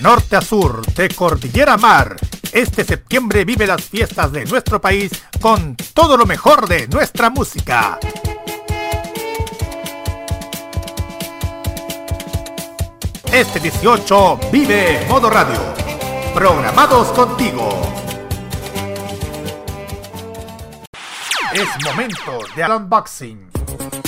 Norte a sur, de cordillera mar, este septiembre vive las fiestas de nuestro país con todo lo mejor de nuestra música. Este 18 vive Modo Radio. Programados contigo. Es momento de unboxing.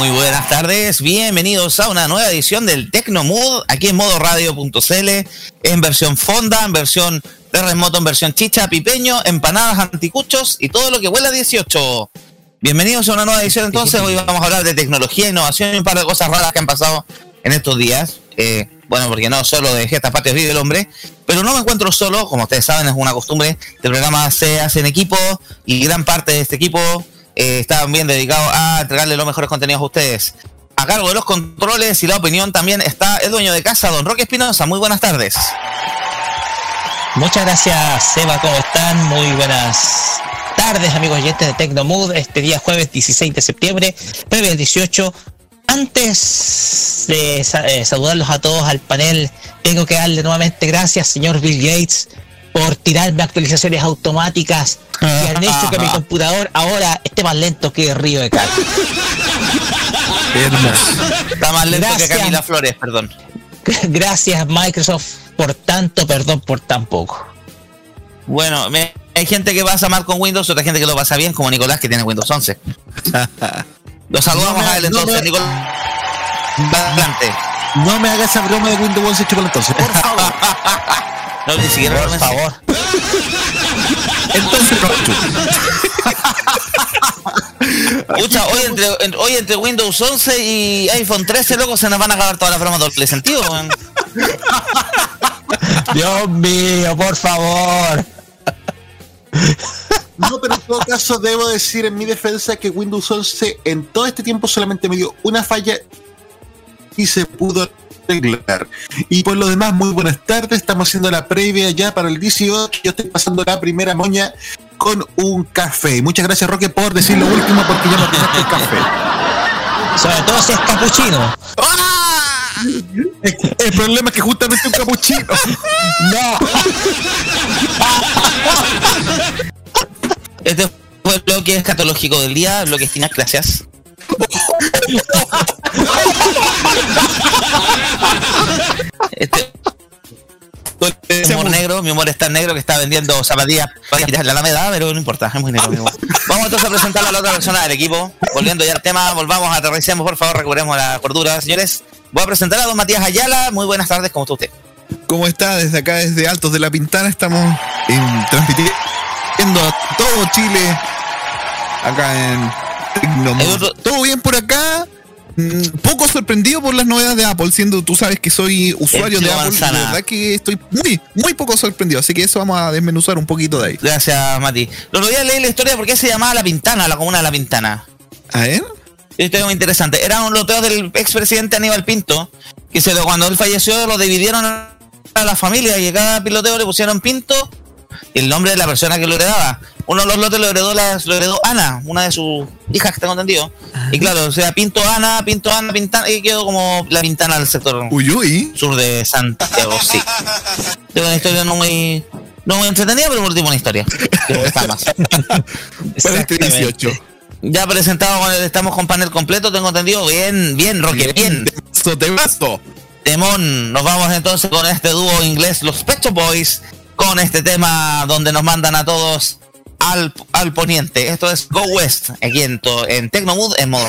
Muy buenas tardes. Bienvenidos a una nueva edición del Tecnomood aquí en modo radio.cl, en versión fonda, en versión terremoto, en versión chicha, pipeño, empanadas, anticuchos y todo lo que huele a 18. Bienvenidos a una nueva edición entonces. Hoy vamos a hablar de tecnología, innovación y un par de cosas raras que han pasado en estos días. Eh, bueno, porque no solo de Gestas Patrias vive el hombre, pero no me encuentro solo, como ustedes saben, es una costumbre. El programa se hace en equipo y gran parte de este equipo eh, estaban bien dedicados a entregarle los mejores contenidos a ustedes. A cargo de los controles y la opinión también está el dueño de casa, don Roque Espinosa. Muy buenas tardes. Muchas gracias, Seba. ¿Cómo están? Muy buenas tardes, amigos oyentes de Tecnomood. Este día jueves 16 de septiembre, previo 18. Antes de eh, saludarlos a todos al panel, tengo que darle nuevamente gracias, señor Bill Gates, por tirarme actualizaciones automáticas y han hecho que mi computador ahora esté más lento que el río de Cal. Está más lento que Camila Flores, perdón. Gracias Microsoft por tanto, perdón por tan poco. Bueno, hay gente que pasa mal con Windows, otra gente que lo pasa bien, como Nicolás que tiene Windows 11. Lo saludamos a él entonces, Nicolás. Adelante. No me hagas esa broma de Windows 11 entonces, por favor. No, ni siquiera por favor. Entonces, Escucha, hoy entre, hoy entre Windows 11 y iPhone 13, luego se nos van a acabar todas las bromas doble sentido, Dios mío, por favor. No, pero en todo caso debo decir en mi defensa que Windows 11 en todo este tiempo solamente me dio una falla y se pudo y por lo demás, muy buenas tardes. Estamos haciendo la previa ya para el 18. Yo estoy pasando la primera moña con un café. Muchas gracias, Roque, por decir lo último porque ya no tomaste el café. Sobre todo si es capuchino. El problema es que justamente un capuchino. no. Este fue el bloque escatológico del día, bloque Finas, gracias. Este, mi humor negro, mi humor es tan negro que está vendiendo zapatillas para la Alameda, pero no importa, es muy negro. Vamos entonces a presentar a la otra persona del equipo. Volviendo ya al tema, volvamos, aterricemos, por favor, recuperemos la cordura, señores. Voy a presentar a don Matías Ayala. Muy buenas tardes, ¿cómo está usted? ¿Cómo está? Desde acá, desde Altos de la Pintana, estamos en, transmitiendo a todo Chile acá en ¿Todo bien por acá? Mm, poco sorprendido por las novedades de Apple, siendo tú sabes que soy usuario de Apple. La verdad que estoy muy, muy poco sorprendido. Así que eso vamos a desmenuzar un poquito de ahí. Gracias, Mati. Los días leí la historia de por qué se llamaba La Pintana, la comuna de La Pintana. A ver. Esto es muy interesante. Era un loteo del expresidente Aníbal Pinto, que se lo, cuando él falleció lo dividieron a la familia y a cada piloteo le pusieron Pinto el nombre de la persona que lo heredaba. Uno de los lotes lo heredó, lo heredó Ana, una de sus hijas que tengo entendido. Y claro, o sea, Pinto Ana, Pinto Ana, Pintana, y quedó como la Pintana del sector sur de Santiago, sí. Tengo una historia no muy, no muy entretenida, pero por último una historia. está más. este 18. Ya presentado con el, estamos con panel completo, tengo entendido. Bien, bien, Roque, bien. Te mazo. Temón, nos vamos entonces con este dúo inglés, los Pecho Boys con este tema donde nos mandan a todos al, al poniente. Esto es Go West, aquí en, en Tecnomood en modo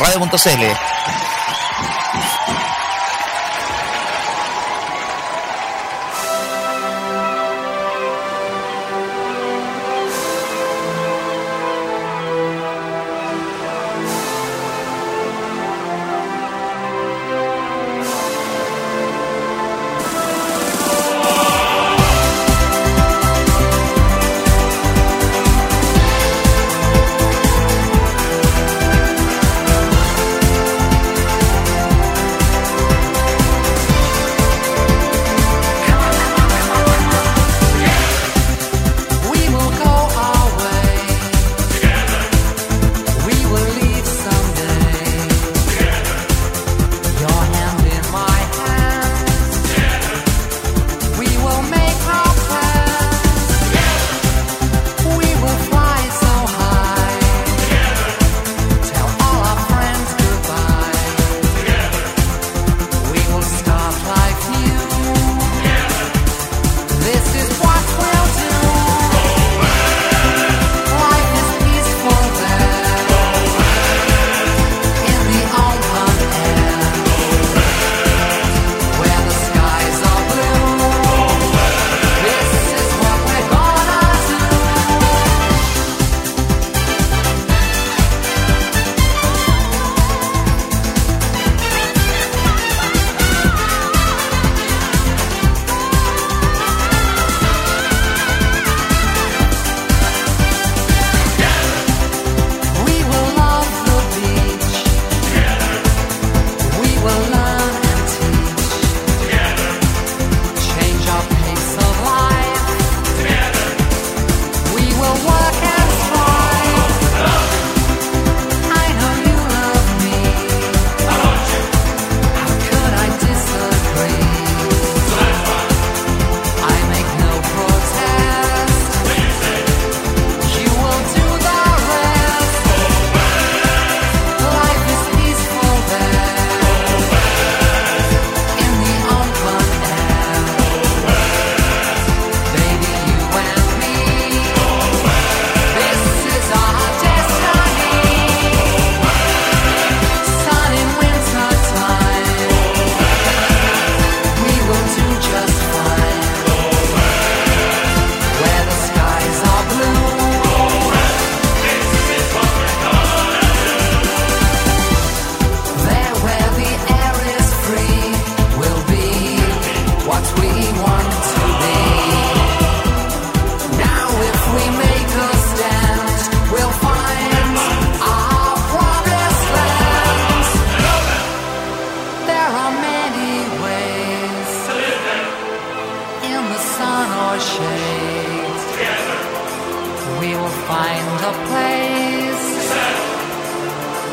find a place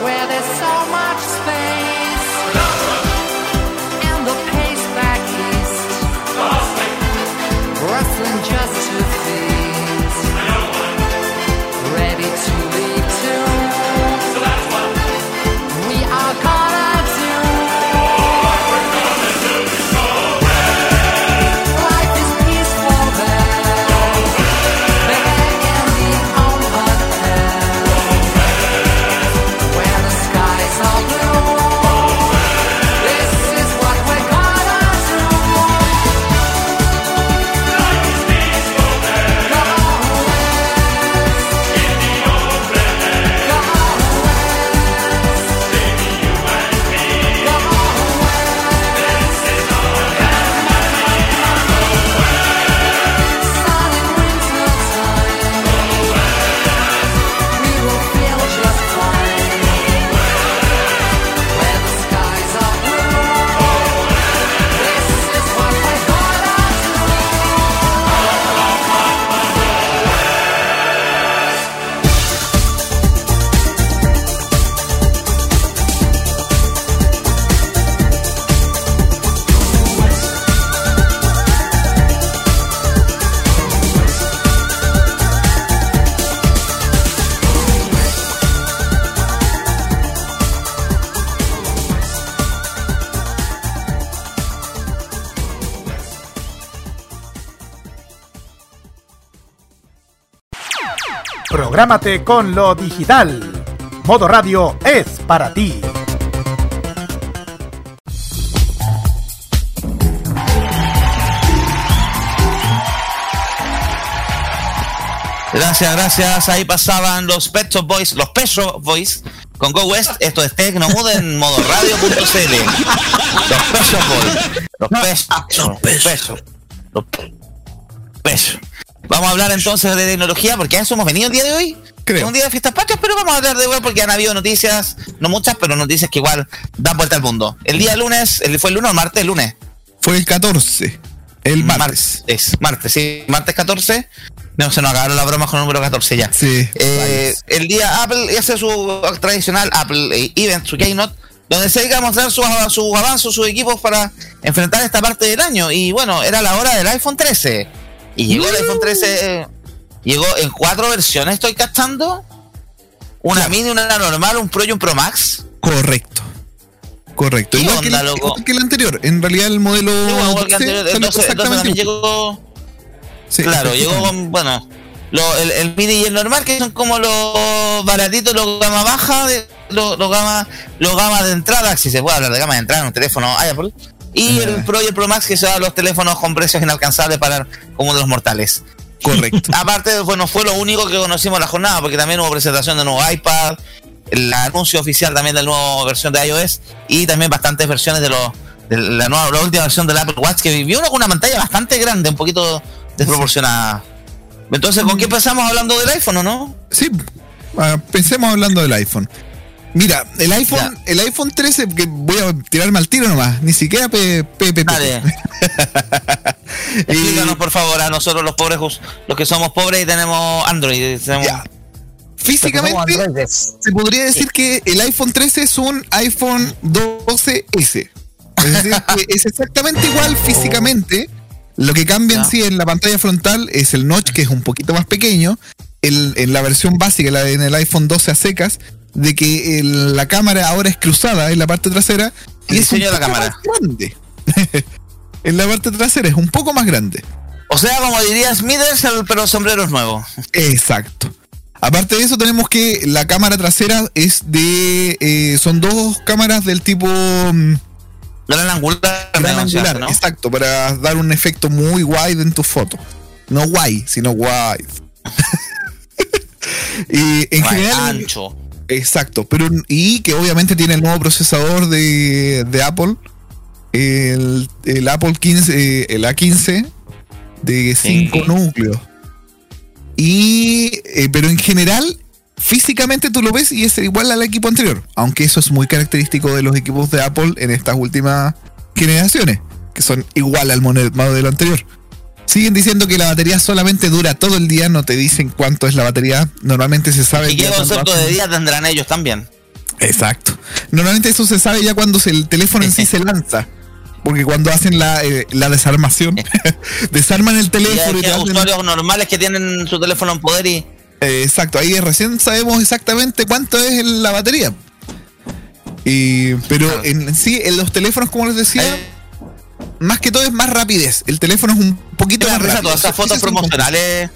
where there's so much space. And the pace back east, rustling just Prográmate con lo digital. Modo Radio es para ti. Gracias, gracias. Ahí pasaban los Pet Shop Boys, los Pet Shop Boys con Go West. Esto es Tecnomood en modo radio.cl. Los Pet Shop Boys. Los Pet Shop. Los Pet Shop. Los Pet Shop. Vamos a hablar entonces de tecnología, porque a eso hemos venido el día de hoy. Creo. Es un día de fiestas patrias, pero vamos a hablar de igual porque han habido noticias, no muchas, pero noticias que igual dan vuelta al mundo. El día lunes, el, ¿fue el lunes o el martes? El lunes. Fue el 14. El martes. Es martes, sí. Martes 14. No, se nos acabaron las bromas con el número 14 ya. Sí. Eh, el día Apple hace su tradicional Apple eh, Event, su Keynote, donde se dedica a mostrar sus sus avances, sus equipos para enfrentar esta parte del año. Y bueno, era la hora del iPhone 13. Y llegó el iPhone 13, eh, llegó en cuatro versiones, estoy captando. Una Claro. mini, una normal, un Pro y un Pro Max. Correcto. Correcto. ¿Qué Igual, que, onda, el, loco? igual que el anterior. En realidad el modelo Sí, igual que 12 anterior, entonces, también llegó Sí, Claro, llegó con, bueno, lo- el, el mini y el normal, que son como los baratitos, los gama baja, de, los, los gama, los gama de entrada, si se puede hablar de gama de entrada en un teléfono Apple, y el Pro y el Pro Max, que son los teléfonos con precios inalcanzables para como de los mortales. Correcto. Aparte, bueno, fue lo único que conocimos en la jornada, porque también hubo presentación de nuevo iPad, el anuncio oficial también de la nueva versión de iOS, y también bastantes versiones de, los de la, nueva, la última versión del Apple Watch, que vivió una, con una pantalla bastante grande, un poquito desproporcionada. Entonces, ¿con qué empezamos hablando del iPhone o no? Sí, ah, pensemos hablando del iPhone. Mira, el iPhone, Ya. el iPhone 13, que voy a tirarme al tiro nomás, ni siquiera P- P- P- P- Dale. Explícanos, por favor, a nosotros los pobres, los que somos pobres y tenemos Android. tenemos- Ya. Físicamente, se podría decir que el iPhone 13 es un iPhone 12S. Es decir, que es exactamente igual físicamente. Lo que cambia en sí en la pantalla frontal es el notch, que es un poquito más pequeño. El- en la versión básica, la, en el iPhone 12 a secas, de que el- la cámara ahora es cruzada en la parte trasera. El Y es un de la cámara. más grande. en la parte trasera es un poco más grande. O sea, como diría Smithers, el- pero sombreros nuevos. Exacto. Aparte de eso, tenemos que la cámara trasera es de. eh, son dos cámaras del tipo. mm, Gran angular. gran angular, exacto, para dar un efecto muy wide en tu foto. No wide, sino wide. y en general. ancho. Exacto, pero y que obviamente tiene el nuevo procesador de, de Apple, el, el Apple 15, eh, el A15 de 5 Sí. núcleos. Y eh, pero en general físicamente tú lo ves y es igual al equipo anterior, aunque eso es muy característico de los equipos de Apple en estas últimas generaciones, que son igual al modelo anterior. Siguen diciendo que la batería solamente dura todo el día, no te dicen cuánto es la batería. Normalmente se sabe ¿Y qué concepto de día tendrán ellos también? Exacto. Normalmente eso se sabe ya cuando se- el teléfono en sí se lanza. Porque cuando hacen la, eh, la desarmación, desarman el teléfono hay y hacen- usuarios normales que tienen su teléfono en poder y Eh, exacto, ahí recién sabemos exactamente cuánto es la batería. Y, pero en sí, en los teléfonos, como les decía, Eh, más que todo es más rapidez. El teléfono es un poquito más rápido. todas esas fotos promocionales.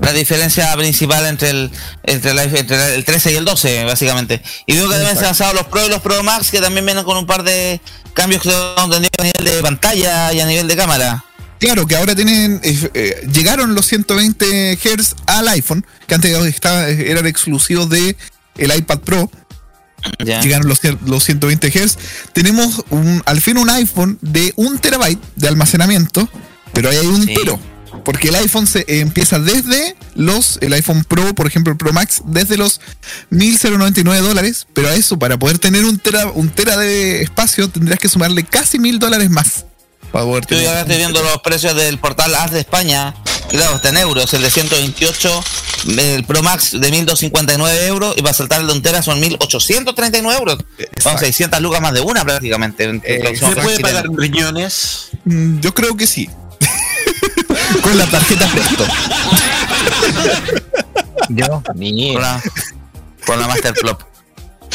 La diferencia principal entre el, entre, la- entre el 13 y el 12, básicamente. Y veo que también se han lanzado los Pro y los Pro Max, que también vienen con un par de cambios que tengo entendido a nivel de pantalla y a nivel de cámara. Claro, que ahora tienen eh, eh, llegaron los 120 Hz al iPhone, que antes estaba, eran exclusivos de el iPad Pro. Ya. Llegaron los, los 120 Hz. Tenemos un, al fin un iPhone de un terabyte de almacenamiento, pero ahí hay un Sí. pero. Porque el iPhone se eh, empieza desde los, el iPhone Pro, por ejemplo, el Pro Max, desde los 1.099 dólares. Pero a eso, para poder tener un tera, un tera de espacio, tendrías que sumarle casi mil dólares más. Para poder Yo tener. ya estoy viendo los precios del portal AS de España. Claro, está en euros. El de 128, el Pro Max de 1259 euros. Y para saltar el de un tera son 1839 euros. Son Exacto. 600 lucas más de una prácticamente. en- en Eh, ¿Se puede chilena. pagar en riñones? Mm, Yo creo que sí. Con la tarjeta Presto. Yo, mío. con la, con la Master Plop.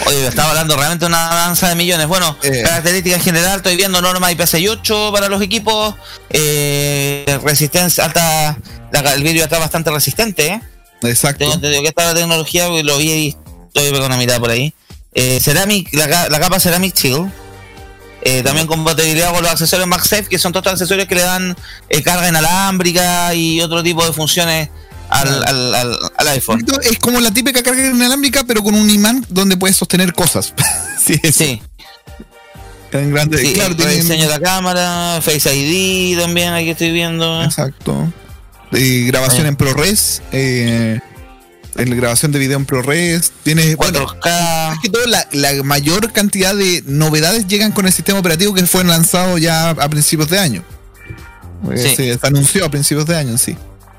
Oye, estaba hablando realmente de una danza de millones. Bueno, Eh. características en general, estoy viendo norma IPC8 para los equipos. Eh, resistencia alta, la- el vídeo está bastante resistente. ¿eh? Exacto. Tengo entendido que esta la tecnología, lo vi y estoy con una mitad por ahí. Eh, ceramic, la, ca- la capa Ceramic Chill. Eh, también compatibilidad con los accesorios MagSafe, que son todos estos accesorios que le dan eh, carga inalámbrica y otro tipo de funciones al, al, al- al iPhone. Es como la típica carga inalámbrica, pero con un imán donde puedes sostener cosas. sí, Sí, tan grande. sí claro, el tienen- rediseño de la cámara, Face ID también, aquí estoy viendo. Exacto. Eh, grabación Ah. en ProRes. Eh, en grabación de video en ProRes. Tienes. Bueno, 4K. más que todo, la, la mayor cantidad de novedades llegan con el sistema operativo que fue lanzado ya a principios de año. Eh, Sí. Se, se anunció a principios de año, sí.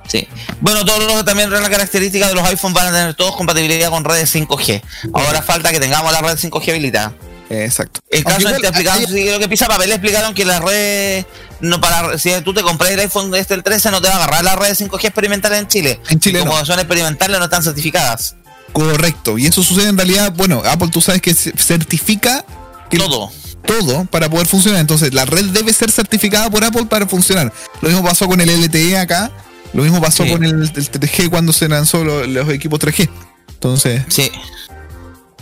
Sí. Bueno, todos los también la característica de los iPhones van a tener todos compatibilidad con redes 5G. Ahora falta que tengamos la red 5G habilitada. Exacto. El caso hay- sí, creo que Pisa Papel explicaron que la red, no para si tú te compras el iPhone este el 13, no te va a agarrar la red 5G experimental en Chile. En Chile Como no. son experimentales, no están certificadas. Correcto. Y eso sucede en realidad, bueno, Apple tú sabes que ce- certifica que Todo. todo para poder funcionar. Entonces, la red debe ser certificada por Apple para funcionar. Lo mismo pasó con el LTE acá. Lo mismo pasó Sí. con el, el 3G cuando se lanzó lo- los equipos 3G. Entonces, Sí.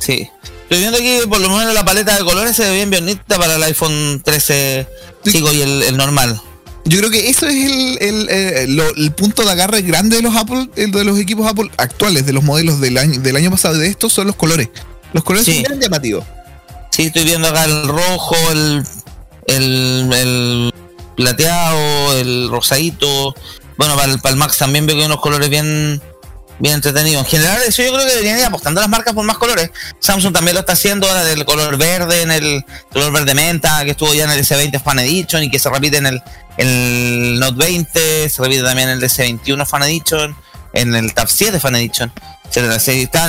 Sí. Estoy viendo aquí, por lo menos la paleta de colores se ve bien bonita para el iPhone 13 Sí. chico y el, el normal. yo creo que eso es el, el, eh, el punto de agarre grande de los Apple, el de los equipos Apple actuales, de los modelos del año, del año pasado. De estos son los colores. Los colores Sí. son bien llamativos. Sí, estoy viendo acá el rojo, el, el plateado, el rosadito. Bueno, para el, para Max también veo que hay unos colores bien, bien entretenidos. En general, eso yo creo que deberían ir apostando las marcas por más colores. Samsung también lo está haciendo ahora del color verde, en el color verde menta, que estuvo ya en el S20 Fan Edition y que se repite en el, el Note 20, se repite también en el S21 Fan Edition, en el Tab 7 Fan Edition.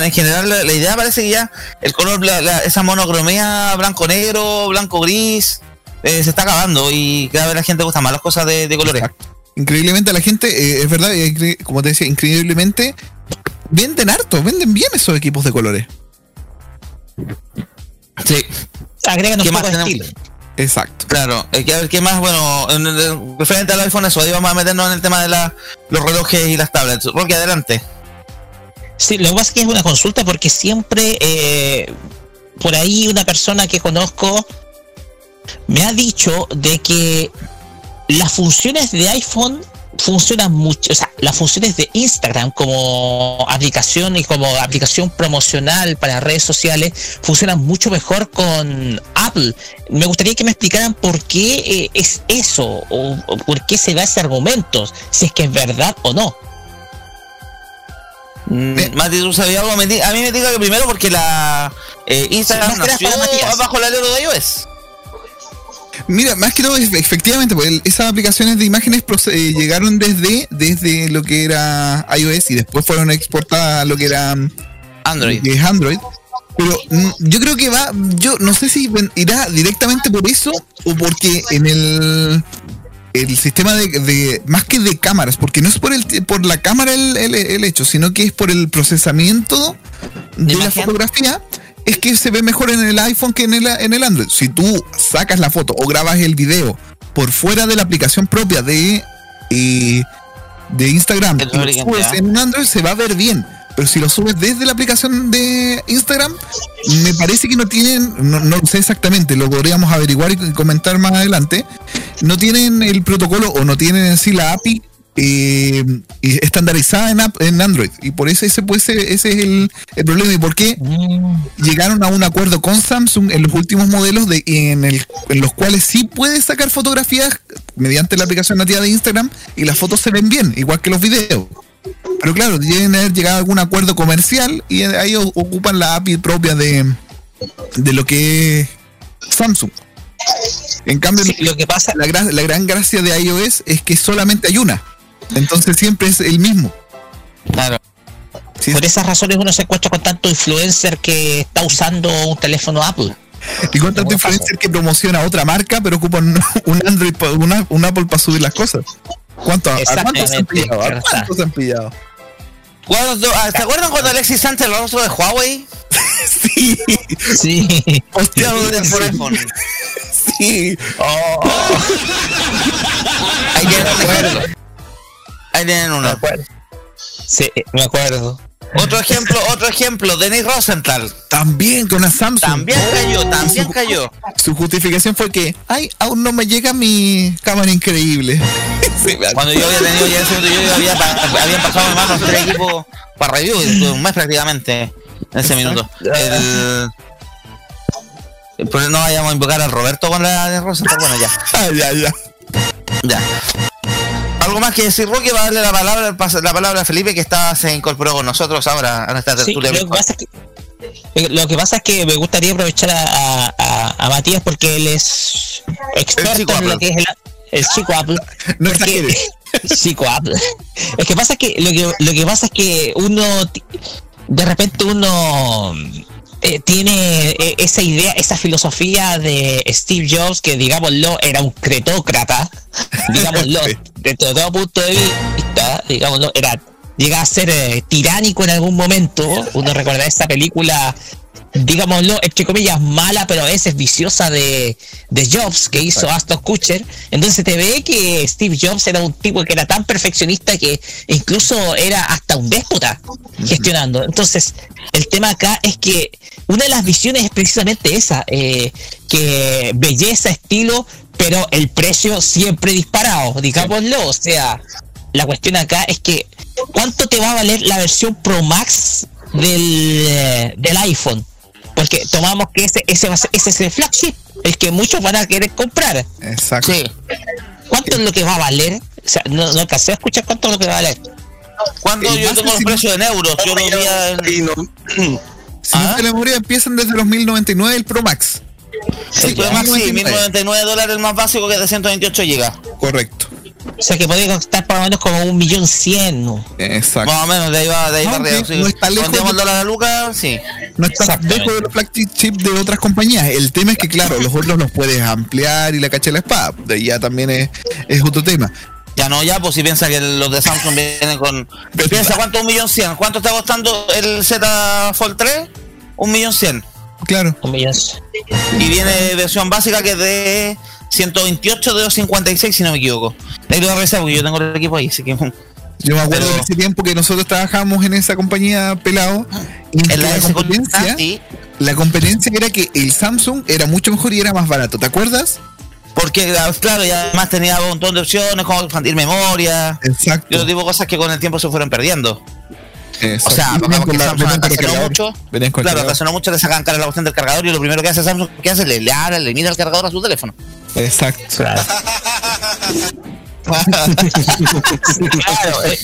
en general, la, idea parece que ya el color, la- la- esa monocromía blanco-negro, blanco-gris, eh, se está acabando y cada vez la gente gusta más las cosas de, de colores. Increíblemente a la gente, eh, es verdad, eh, como te decía, increíblemente venden harto, venden bien esos equipos de colores. Sí, Agregan un ¿Qué poco estilo. Exacto. claro. Hay que ver qué más, bueno, en el- referente al iPhone, eso, ahí vamos a meternos en el tema de la, los relojes y las tablets. Roque, adelante. Sí, lo que pasa es que es una consulta porque siempre eh, por ahí una persona que conozco me ha dicho de que las funciones de iPhone funcionan mucho, o sea, las funciones de Instagram como aplicación y como aplicación promocional para redes sociales funcionan mucho mejor con Apple. Me gustaría que me explicaran por qué eh, es eso o, o por qué se da ese argumento, si es que es verdad o no. Mm, Mati, ¿tú sabías algo? Me di- A mí me diga que primero porque la eh, Instagram nació bajo el alero de iOS. Mira, más que todo, efectivamente, el- esas aplicaciones de imágenes eh, llegaron desde, desde lo que era iOS y después fueron exportadas a lo que era mm, Android. que es Android. Pero mm, yo creo que va, yo no sé si irá directamente por eso o porque en el el sistema de, de- más que de cámaras, porque no es por el por la cámara el, el- el hecho, sino que es por el procesamiento de la imagen? fotografía, es que se ve mejor en el iPhone que en el, en el Android. Si tú sacas la foto o grabas el video por fuera de la aplicación propia de eh, de Instagram y lo subes en un Android se va a ver bien. Pero si lo subes desde la aplicación de Instagram, me parece que no tienen, no, no sé exactamente, lo podríamos averiguar y comentar más adelante. No tienen el protocolo o no tienen en sí la API eh, y estandarizada en, app- en Android. Y por eso ese, puede ser- ese es el, el problema. ¿Y por qué? llegaron a un acuerdo con Samsung en los últimos modelos de, en, el- en los cuales sí puedes sacar fotografías mediante la aplicación nativa de Instagram y las fotos se ven bien, igual que los videos. Pero claro, deben haber llegado a algún acuerdo comercial y ahí ocupan la API propia de, de lo que es Samsung. En cambio, Sí, lo que pasa, la, la gran gracia de iOS es que solamente hay una. Entonces siempre es el mismo. Claro. Sí, por esas razones uno se encuentra con tanto influencer que está usando un teléfono Apple. Y con tanto influencer que promociona otra marca, pero ocupan un, un Android, una- un Apple para subir las cosas. ¿Cuánto, ¿A cuántos se han pillado? ¿A verdad. cuántos se han pillado? ¿Cuándo- ah, ¿Se acuerdan cuando Alexis Sánchez lo rostro de Huawei? Sí, Sí. hostiado de Por iPhone. Sí. Ahí tienen un ejemplo. Ahí tienen Me uno. acuerdo. Sí, me acuerdo. Otro ejemplo, otro ejemplo, Denis Rosenthal. También con la Samsung. También cayó, también cayó. Su justificación fue que, ay, aún no me llega mi cámara increíble. Sí, me Cuando yo había tenido ya ese yo había, habían pasado en manos tres equipos para review, un mes prácticamente en ese minuto. El, pues no vayamos a invocar al Roberto con la de Rosenthal, bueno ya. Ya, ya. Ya. Algo más que decir, Roque, va a darle la palabra, la palabra a Felipe que está, se incorporó con nosotros ahora a nuestra Sí, tertulia. lo, que pasa es que, eh, lo que pasa es que me gustaría aprovechar a, a- a- a Matías porque él es experto en lo que es el, el chico Apple. No porque- exageres. chico Apple. Es que pasa es que lo que lo que pasa es que uno de repente uno eh, tiene eh, esa idea, esa filosofía de Steve Jobs que digámoslo era un cretócrata, digámoslo, Sí. Desde todo punto de vista, digámoslo, era llega a ser eh, tiránico en algún momento. Uno recuerda esa película, digámoslo, entre comillas, mala, pero a veces viciosa de, de Jobs, que hizo Aston Kutcher. Entonces te ve que Steve Jobs era un tipo que era tan perfeccionista que incluso era hasta un déspota gestionando. Entonces, el tema acá es que una de las visiones es precisamente esa, eh, que belleza, estilo, pero el precio siempre disparado, digámoslo. O sea, la cuestión acá es que ¿cuánto te va a valer la versión Pro Max del, del iPhone? Porque tomamos que ese, ese, va a ser, ese es el flagship, el que muchos van a querer comprar. Exacto. Sí. ¿Cuánto es lo que va a valer? O sea, no, no alcancé a escuchar cuánto es lo que va a valer. Cuando yo tengo los precios en euros, yo lo vi en- Y no, Si ¿Ah? no te la memoria, empiezan desde los 1099 el Pro Max. Sí, pero más sí, 1099 dólares el más básico que de 128 gigas. Correcto. O sea, que podría costar por lo menos como un millón cien. ¿no? Exacto. Más o menos, de ahí va, de ahí No, para arriba. sí. no está lejos de- el dólar a Lucas, sí. No está lejos de los flagship de otras compañías. El tema es que, claro, los otros los puedes ampliar y la cacha de la espada. De ahí ya también es, es otro tema. Ya no, ya, pues si piensa que los de Samsung vienen con. Piensa cuánto, un millón cien. ¿Cuánto está costando el Z Fold 3? Un millón cien. Claro. Y viene versión básica que es de 128 de 256, si no me equivoco. Ahí lo voy a revisar porque yo tengo el equipo ahí, así que. Yo me acuerdo Pero- de ese tiempo que nosotros trabajábamos en esa compañía pelado. Y En la la, competencia, Ah, sí. la competencia era que el Samsung era mucho mejor y era más barato. ¿Te acuerdas? Porque, claro, y además tenía un montón de opciones, como expandir memoria. Exacto. Y otro tipo de cosas que con el tiempo se fueron perdiendo. Exacto. O sea, porque Samsung cargador. mucho, claro, mucho le sacan cara la cuestión del cargador y lo primero que hace Samsung, ¿qué hace? Le, le abre, le mira el cargador a su teléfono. Exacto. Claro. Claro, eh,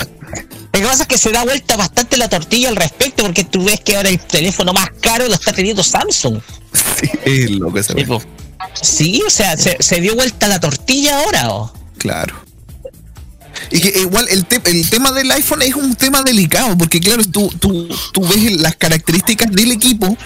Lo que pasa es que se da vuelta bastante la tortilla al respecto, porque tú ves que ahora el teléfono más caro lo está teniendo Samsung. Sí, es loco ese Sí, po. Sí, o sea, se, se dio vuelta la tortilla ahora, ¿o? Claro. Y que igual el, te- el tema del iPhone es un tema delicado, porque claro, tú, tú, tú ves las características del equipo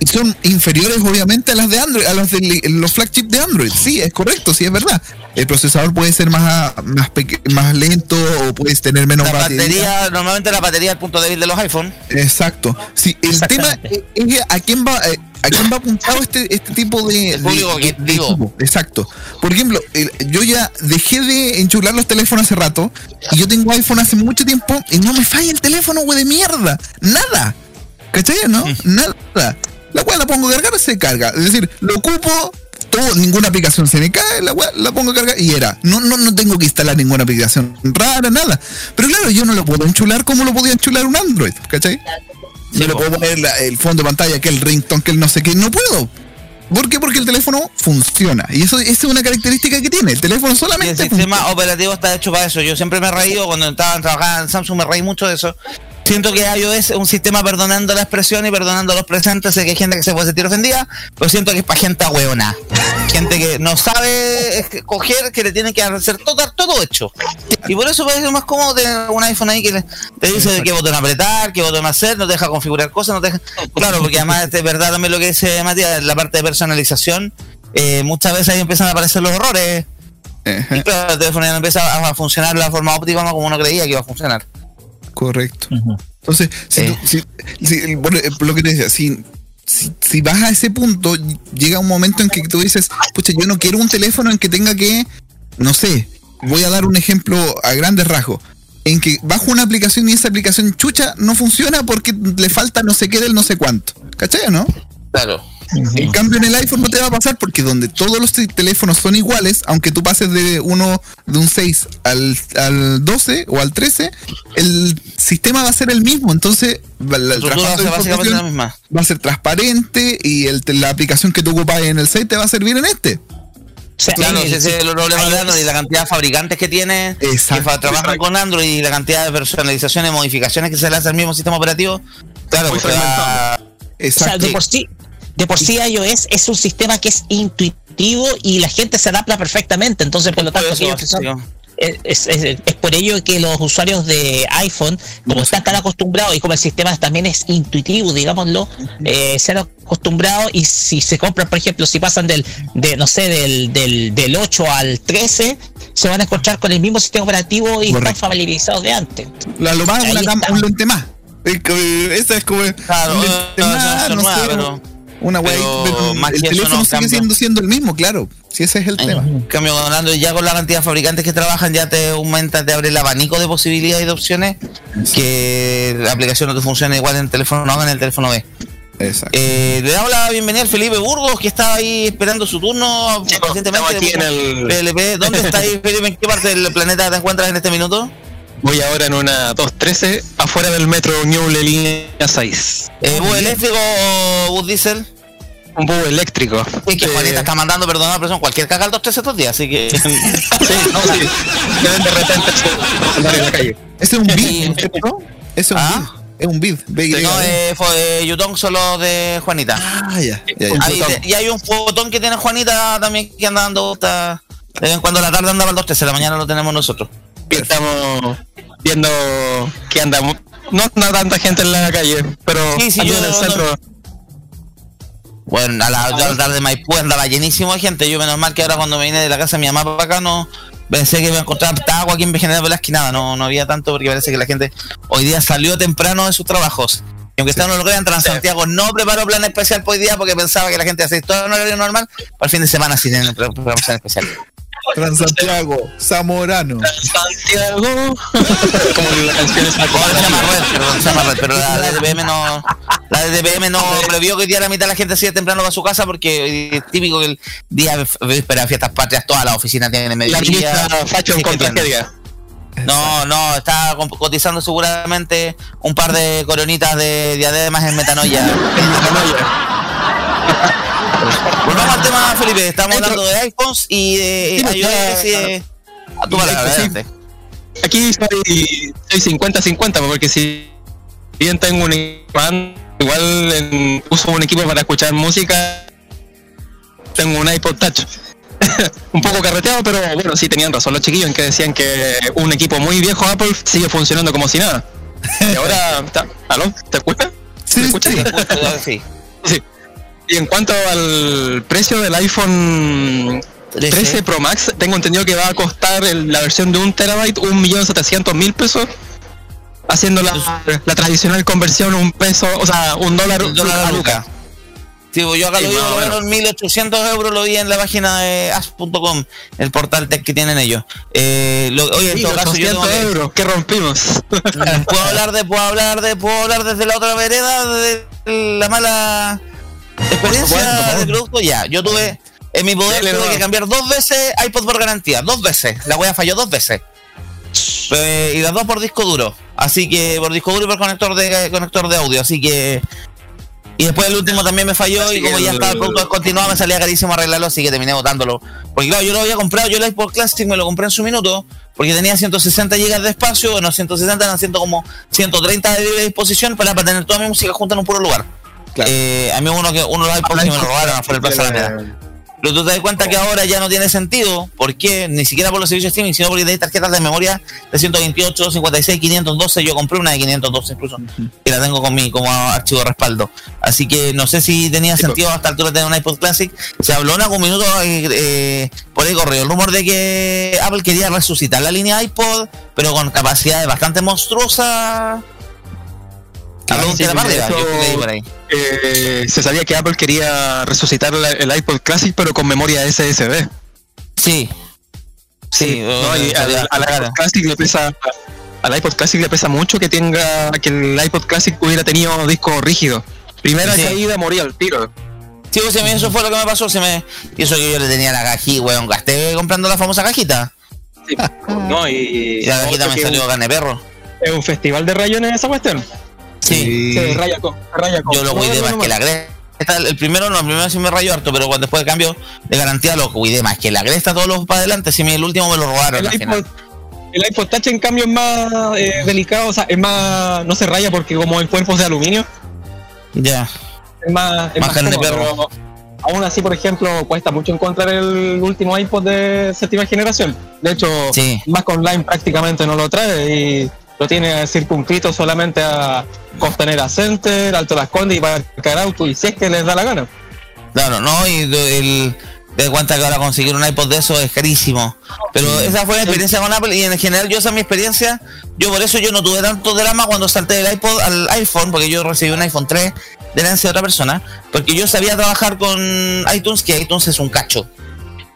y son inferiores obviamente a las de Android, a las de los flagship de Android. Sí, es correcto, sí es verdad. El procesador puede ser más, más, más lento o puedes tener menos La batería. batería, normalmente la batería es el punto débil de los iPhone. Exacto. Sí, el tema es es a quién va eh, a quién va apuntado este este tipo de, El público de- de- objetivo. de equipo. Exacto. Por ejemplo, el- yo ya dejé de enchular los teléfonos hace rato y yo tengo iPhone hace mucho tiempo y no me falla el teléfono, güey, de mierda. Nada. ¿Cachai? ¿No? Nada. La cual la pongo a cargar, se carga. Es decir, lo ocupo, todo, ninguna aplicación se me cae, la weá la pongo a cargar y era. No, no, no tengo que instalar ninguna aplicación rara, nada. Pero claro, yo no lo puedo enchular como lo podía enchular un Android, ¿cachai? No le puedo poner la- el fondo de pantalla, que el ringtone, que el no sé qué, no puedo. ¿Por qué? Porque el teléfono funciona. Y eso, esa es una característica que tiene. El teléfono Y el solamente sistema funciona. operativo está hecho para eso. Yo siempre me he reído cuando estaba trabajando en Samsung, me reí mucho de eso. Siento que iOS es un sistema perdonando la expresión y perdonando los presentes. Sé que hay gente que se puede sentir ofendida, pero siento que es para gente hueona. Gente que no sabe escoger, que le tiene que hacer todo, todo hecho. Y por eso parece más cómodo tener un iPhone ahí que le- te dice de qué botón apretar, qué botón hacer, no te deja configurar cosas, no te deja... Claro, porque además es verdad también lo que dice Matías, la parte de personalización, eh, muchas veces ahí empiezan a aparecer los errores. Y claro, el teléfono ya no empieza a funcionar de la forma óptima como uno creía que iba a funcionar. Correcto. Entonces, si, tú- si- si- bueno, eh, por lo que te decía, si, si, si vas a ese punto, llega un momento en que tú dices, pucha, yo no quiero un teléfono en que tenga que, no sé, voy a dar un ejemplo a grandes rasgos, en que bajo una aplicación y esa aplicación chucha no funciona porque le falta no sé qué del no sé cuánto. ¿Cachai o no? Claro. En cambio en el iPhone no te va a pasar porque donde todos los te- teléfonos son iguales, aunque tú pases de uno de un 6 al, al 12 o al 13, el sistema va a ser el mismo, entonces va- la, La el estructura va a ser de básicamente la información misma. va a ser transparente y el, la aplicación que tú ocupas en el 6 te va a servir en este. O sea, Claro, ese es el problema de Android y la cantidad de fabricantes que tiene que Exacto. fa- trabajan con Android y la cantidad de personalizaciones, modificaciones que se le hace al mismo sistema operativo. Claro, Muy porque va- O sea, Exacto. de por sí, de por sí iOS es un sistema que es intuitivo y la gente se adapta perfectamente. Entonces, por lo tanto, es, es- es por ello que los usuarios de iPhone, como están tan acostumbrados y como el sistema también es intuitivo, digámoslo, eh, se han acostumbrado y si se compran, por ejemplo, si pasan del, de, no sé, del, del, del 8 al 13, se van a encontrar con el mismo sistema operativo y están familiarizados de antes. La, lo más gama- está. un lente más. Es Esa es como Claro, un eh, lente no, no no es sé, nueva, una wea ahí, pero pero más el teléfono no sigue siendo, siendo el mismo, claro. Si ese es el tema. En cambio, con Android ya con la cantidad de fabricantes que trabajan ya te aumenta, te abre el abanico de posibilidades y de opciones que la aplicación no te funciona igual en el teléfono A o en el teléfono B. Exacto. Eh, le damos la bienvenida al Felipe Burgos que estaba ahí esperando su turno Sí, estamos aquí en el- PLP. ¿Dónde está ahí, Felipe? ¿En qué parte del planeta te encuentras en este minuto? Voy ahora en una 213 afuera del metro Ñuble línea 6. Eh, ¿Bus eléctrico o bus diésel? Un bus eléctrico. Es que Eh, Juanita está mandando perdón pero son cualquier caga al 213 estos días, así que. Sí, no, sí. De repente andar en la calle. Ese es un bid, ¿no es cierto? Ese es un ¿Ah? bid. Es un bid. No, eh, fue eh, Yutong solo de Juanita. Ah, ya. ya, ya. Y hay un botón que tiene Juanita también que anda dando vueltas. De vez en cuando la tarde andaba al 213, la mañana lo tenemos nosotros. Estamos viendo que anda mu- no anda tanta gente en la calle, pero Sí, sí, yo en el no- centro. Bueno, a la, yo a la tarde de Maipú andaba llenísimo de gente. Yo, menos mal que ahora cuando me vine de la casa de mi mamá para acá, no pensé que iba a encontrar estaba agua aquí en General Velázquez, nada, no, no había tanto porque parece que la gente hoy día salió temprano de sus trabajos. Y aunque ustedes no lo crean, Transantiago no preparó plan especial para hoy día porque pensaba que la gente hacía todo en horario normal para el fin de semana sin el programación especial. Transantiago, Zamorano. Santiago. Como la canción se llama Red, perdón, se llama Red, pero la DTPM no, la DTPM no previó que hoy día la mitad de la gente sigue temprano para su casa porque es típico que el día víspera de fiestas patrias todas las oficinas tienen La mediodía. ministra Facho con que tragedia. No, no, está co- cotizando seguramente un par de coronitas de diademas en metanoia. Volvamos al tema, Felipe. Estamos hablando de iPhones y de Sí, pues, iOS. y de- A tu palabra, adelante. Aquí soy, soy 50-50 porque si bien tengo un igual en- uso un equipo para escuchar música tengo un iPod Touch. un poco carreteado, pero bueno, sí tenían razón los chiquillos en que decían que un equipo muy viejo Apple sigue funcionando como si nada. Y ahora, ¿está- ¿aló? ¿Te escuchas? Sí, ¿Me escuchas? Sí. Sí. Y en cuanto al precio del iPhone 13 Pro Max, tengo entendido que va a costar el- la versión de un terabyte un millón setecientos mil pesos. Haciendo la, la tradicional conversión un peso, o sea, un dólar, El dólar a Luca. Sí, pues yo acá Sí, lo vi, lo en 1800 euros, lo vi en la página de as.com, el portal tech que tienen ellos. Eh, lo- oye, en todo caso, yo tengo 800 que- euros, que rompimos. puedo hablar de, puedo hablar de, puedo hablar desde la otra vereda de la mala experiencia supuesto, del producto. Ya, yo tuve, en mi poder Dale, tuve no. que cambiar dos veces iPod por garantía, dos veces. La wea falló dos veces. Eh, y las dos por disco duro. Así que por disco duro y por conector de conector de audio. Así que. Y después el último también me falló Así y como ya estaba el producto descontinuado me salía carísimo arreglarlo, así que terminé botándolo. Porque claro, yo lo había comprado, yo el iPod Classic me lo compré en su minuto, porque tenía 160 GB de espacio, bueno, 160 eran 100 como 130 de libre disposición para, para tener toda mi música junta en un puro lugar. Claro. Eh, a mí uno que uno de los iPods que me lo robaron afuera del Plaza Alameda. Pero tú te das cuenta que ahora ya no tiene sentido. ¿Por qué? Ni siquiera por los servicios de streaming, sino porque tenéis tarjetas de memoria de 128, 56, 512. Yo compré una de 512 incluso. Y la tengo con mi como archivo de respaldo. Así que no sé si tenía sentido a esta altura tener un iPod Classic. Se habló en algún minuto eh, eh, por ahí corrió el rumor de que Apple quería resucitar la línea iPod, pero con capacidades bastante monstruosas. Claro, sí. Eh, se sabía que Apple quería resucitar la- el iPod Classic, pero con memoria SSD. Sí. Sí, ¿no? Y al, al iPod Classic le pesa al iPod Classic le pesa mucho que tenga que el iPod Classic hubiera tenido disco rígido. Primera Sí. caída moría al tiro. Sí, pues a mí eso fue lo que me pasó. Se me... Y eso que yo le tenía la cajita, weón. Gasté comprando la famosa cajita. Sí, no, y, Y la cajita me salió carne de perro. es un festival de rayones esa cuestión. Sí. Raya con, raya con Yo lo cuidé más que la cresta. El primero no, el primero sí me rayó harto, pero cuando después de cambio de garantía lo cuidé más que la cresta, todos los para adelante. Si me- el último me lo robaron El al iPod, final. el iPod Touch en cambio es más eh, delicado, o sea, es más no se raya porque como el cuerpo es de aluminio, Ya. es más, es Más más carne de cómodo, perro. Aún así, por ejemplo, cuesta mucho encontrar el último iPod de séptima generación. De hecho, Sí. Mac Online prácticamente no lo trae y lo tiene circunscrito solamente a Costanera Center, Alto Las Condes y para Carauto, y si es que les da la gana. Claro, no, y de- el, das cuenta que ahora conseguir un iPod de eso es carísimo. Pero esa fue mi experiencia con Apple y en general yo esa es mi experiencia. Yo por eso yo no tuve tanto drama cuando salté del iPod al iPhone, porque yo recibí un iPhone 3 de herencia de otra persona, porque yo sabía trabajar con iTunes, que iTunes es un cacho.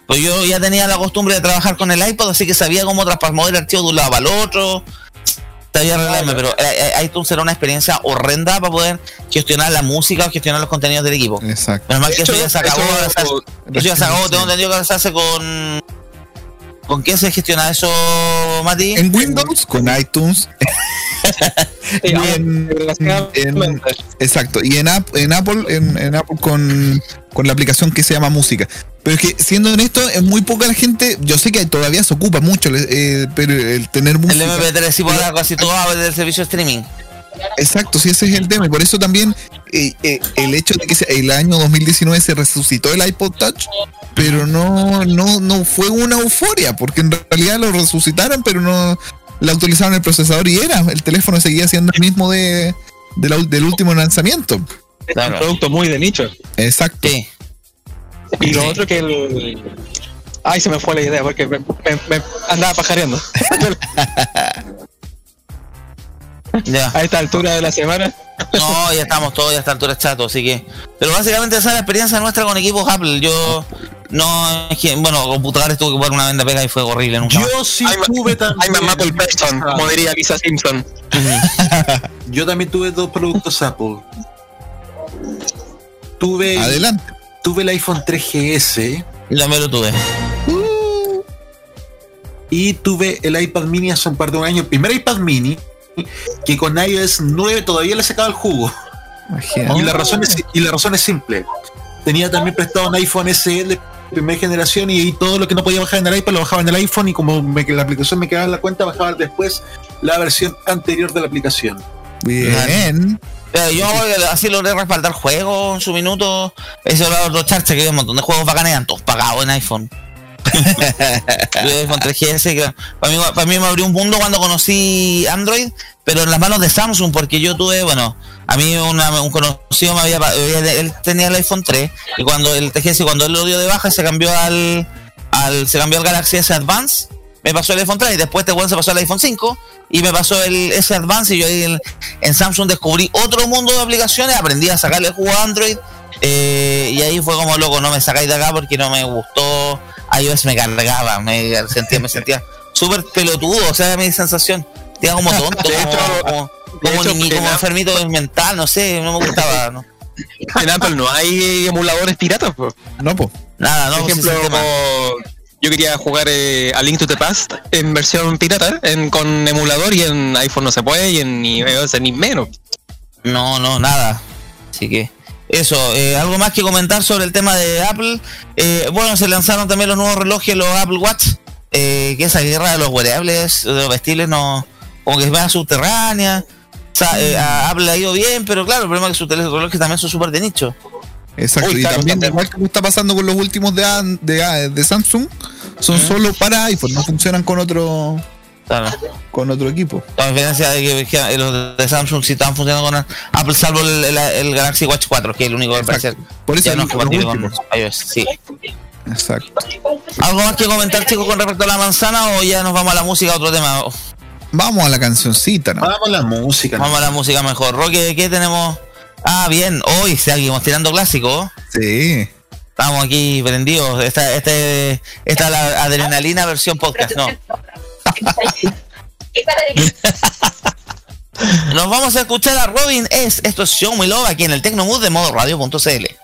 Pues yo ya tenía la costumbre de trabajar con el iPod, así que sabía cómo traspasar el archivo de un lado para el otro. Sabía arreglarme, pero eh, eh, iTunes era una experiencia horrenda para poder gestionar la música o gestionar los contenidos del equipo. Exacto. Menos mal que eso ya se acabó. eso- eso ya se acabó. Tengo entendido que ahora se con. ¿Con qué se gestiona eso, Mati? En Windows, con iTunes. Sí, y en, en- exacto. Y en, App- en Apple, en, en Apple con, con la aplicación que se llama Música. Pero es que, siendo honesto, es muy poca la gente. Yo sé que todavía se ocupa mucho, eh, pero el tener el música. MP3 sí por ahora casi todo del servicio de streaming. Exacto, sí, ese es el tema. Y por eso también eh, eh, el hecho de que se- el año 2019 se resucitó el iPod Touch, pero no, no, no fue una euforia, porque en realidad lo resucitaron, pero no la utilizaron el procesador y era. El teléfono seguía siendo el mismo de, de la del último lanzamiento. Es Claro. un producto muy de nicho. Exacto. Sí. Y lo Sí. otro que el. Ay, se me fue la idea porque me, me- me andaba pajareando. Ya. A esta altura de la semana. No, ya estamos todos ya a esta altura chato, así que. Pero básicamente esa es la experiencia nuestra con equipos Apple. Yo. No, es que, bueno, computadores tuve que poner una venda pega y fue horrible nunca. más. Yo sí I'm tuve también. I'm a Apple person, como diría Lisa Simpson. Yo también tuve dos productos Apple. Tuve, Adelante. tuve el iPhone 3GS Yo también lo tuve. y tuve el iPad mini hace un par de años. Primer iPad mini que con iOS 9 todavía le sacaba el jugo. Imagínate. Y la razón es, y la razón es simple. Tenía también prestado un iPhone SE primera generación y, todo lo que no podía bajar en el iPad lo bajaba en el iPhone y como me- la aplicación me quedaba en la cuenta, bajaba después la versión anterior de la aplicación. Bien. Pero yo así logré respaldar juegos en su minuto. Eso era otro charcha que había un montón de juegos bacanes, eran todos pagados en iPhone. Yo iPhone 3GS, que para mí, para mí me abrió un mundo cuando conocí Android, pero en las manos de Samsung, porque yo tuve, bueno, a mí una- un conocido me había, él tenía el iPhone 3 y cuando el TGS, cuando él lo dio de baja, se cambió al, al se cambió al Galaxy S Advance, me pasó el iPhone 3 y después este weón se pasó al iPhone 5 y me pasó el S Advance y yo ahí en, Samsung descubrí otro mundo de aplicaciones, aprendí a sacarle el jugo a Android eh, y ahí fue como loco, no me sacáis de acá porque no me gustó, iOS me cargaba, me sentía, me sentía súper pelotudo, o sea, mi sensación, era como tonto, De como, hecho- como, de como, hecho, ni- como en- enfermito mental, no sé, no me gustaba, no. En Apple no hay emuladores piratas, pues. No, pues. nada, no, Por ejemplo, como yo quería jugar eh, a Link to the Past en versión pirata, en, con emulador y en iPhone no se puede y en iOS ni menos. No, no, nada. Así que eso, eh, algo más que comentar sobre el tema de Apple. Eh, bueno, se lanzaron también los nuevos relojes, los Apple Watch. eh, que esa guerra de los wearables, de los vestibles, no, como que es más subterránea. O sea, a Apple le ha ido bien, pero claro, el problema es que sus relojes también son súper de nicho. Exacto. Uy, y claro, también, igual que está pasando con los últimos de, de Samsung, son solo para iPhone, no funcionan con otro Claro. con otro equipo. La diferencia de que, que los de Samsung sí están funcionando con Apple, salvo el, el- el Galaxy Watch 4, que es el único que parece. Por eso ya no es compatible con iOS. Sí. Exacto. ¿Algo más que comentar, chicos, con respecto a la manzana o ya nos vamos a la música, a otro tema? Vamos a la cancioncita, ¿no? Vamos a la música. Vamos a la música mejor. Roque, ¿qué tenemos? Ah, bien, hoy seguimos tirando clásicos. Sí. Estamos aquí prendidos. Esta, este, esta es la adrenalina versión podcast, ¿no? Nos vamos a escuchar a Robin S. Esto es Show Me Love aquí en el Tecnomood de modo radio.cl.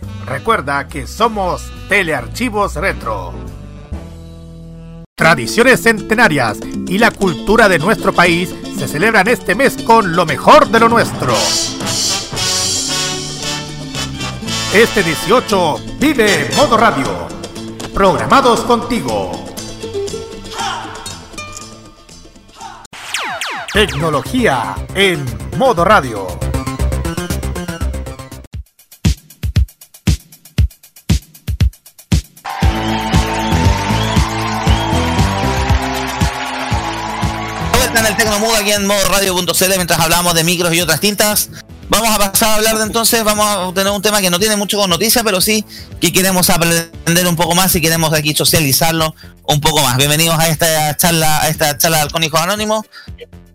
Recuerda que somos Telearchivos Retro. Tradiciones centenarias y la cultura de nuestro país se celebran este mes con lo mejor de lo nuestro. Este 18 vive Modo Radio. Programados contigo. Tecnología en Modo Radio. Tecnomood aquí en modo radio.cl mientras hablamos de micros y otras tintas. Vamos a pasar a hablar de entonces, vamos a tener un tema que no tiene mucho con noticias, pero sí que queremos aprender un poco más y queremos aquí socializarlo un poco más. Bienvenidos a esta charla, a esta charla de Alcohólicos Anónimos.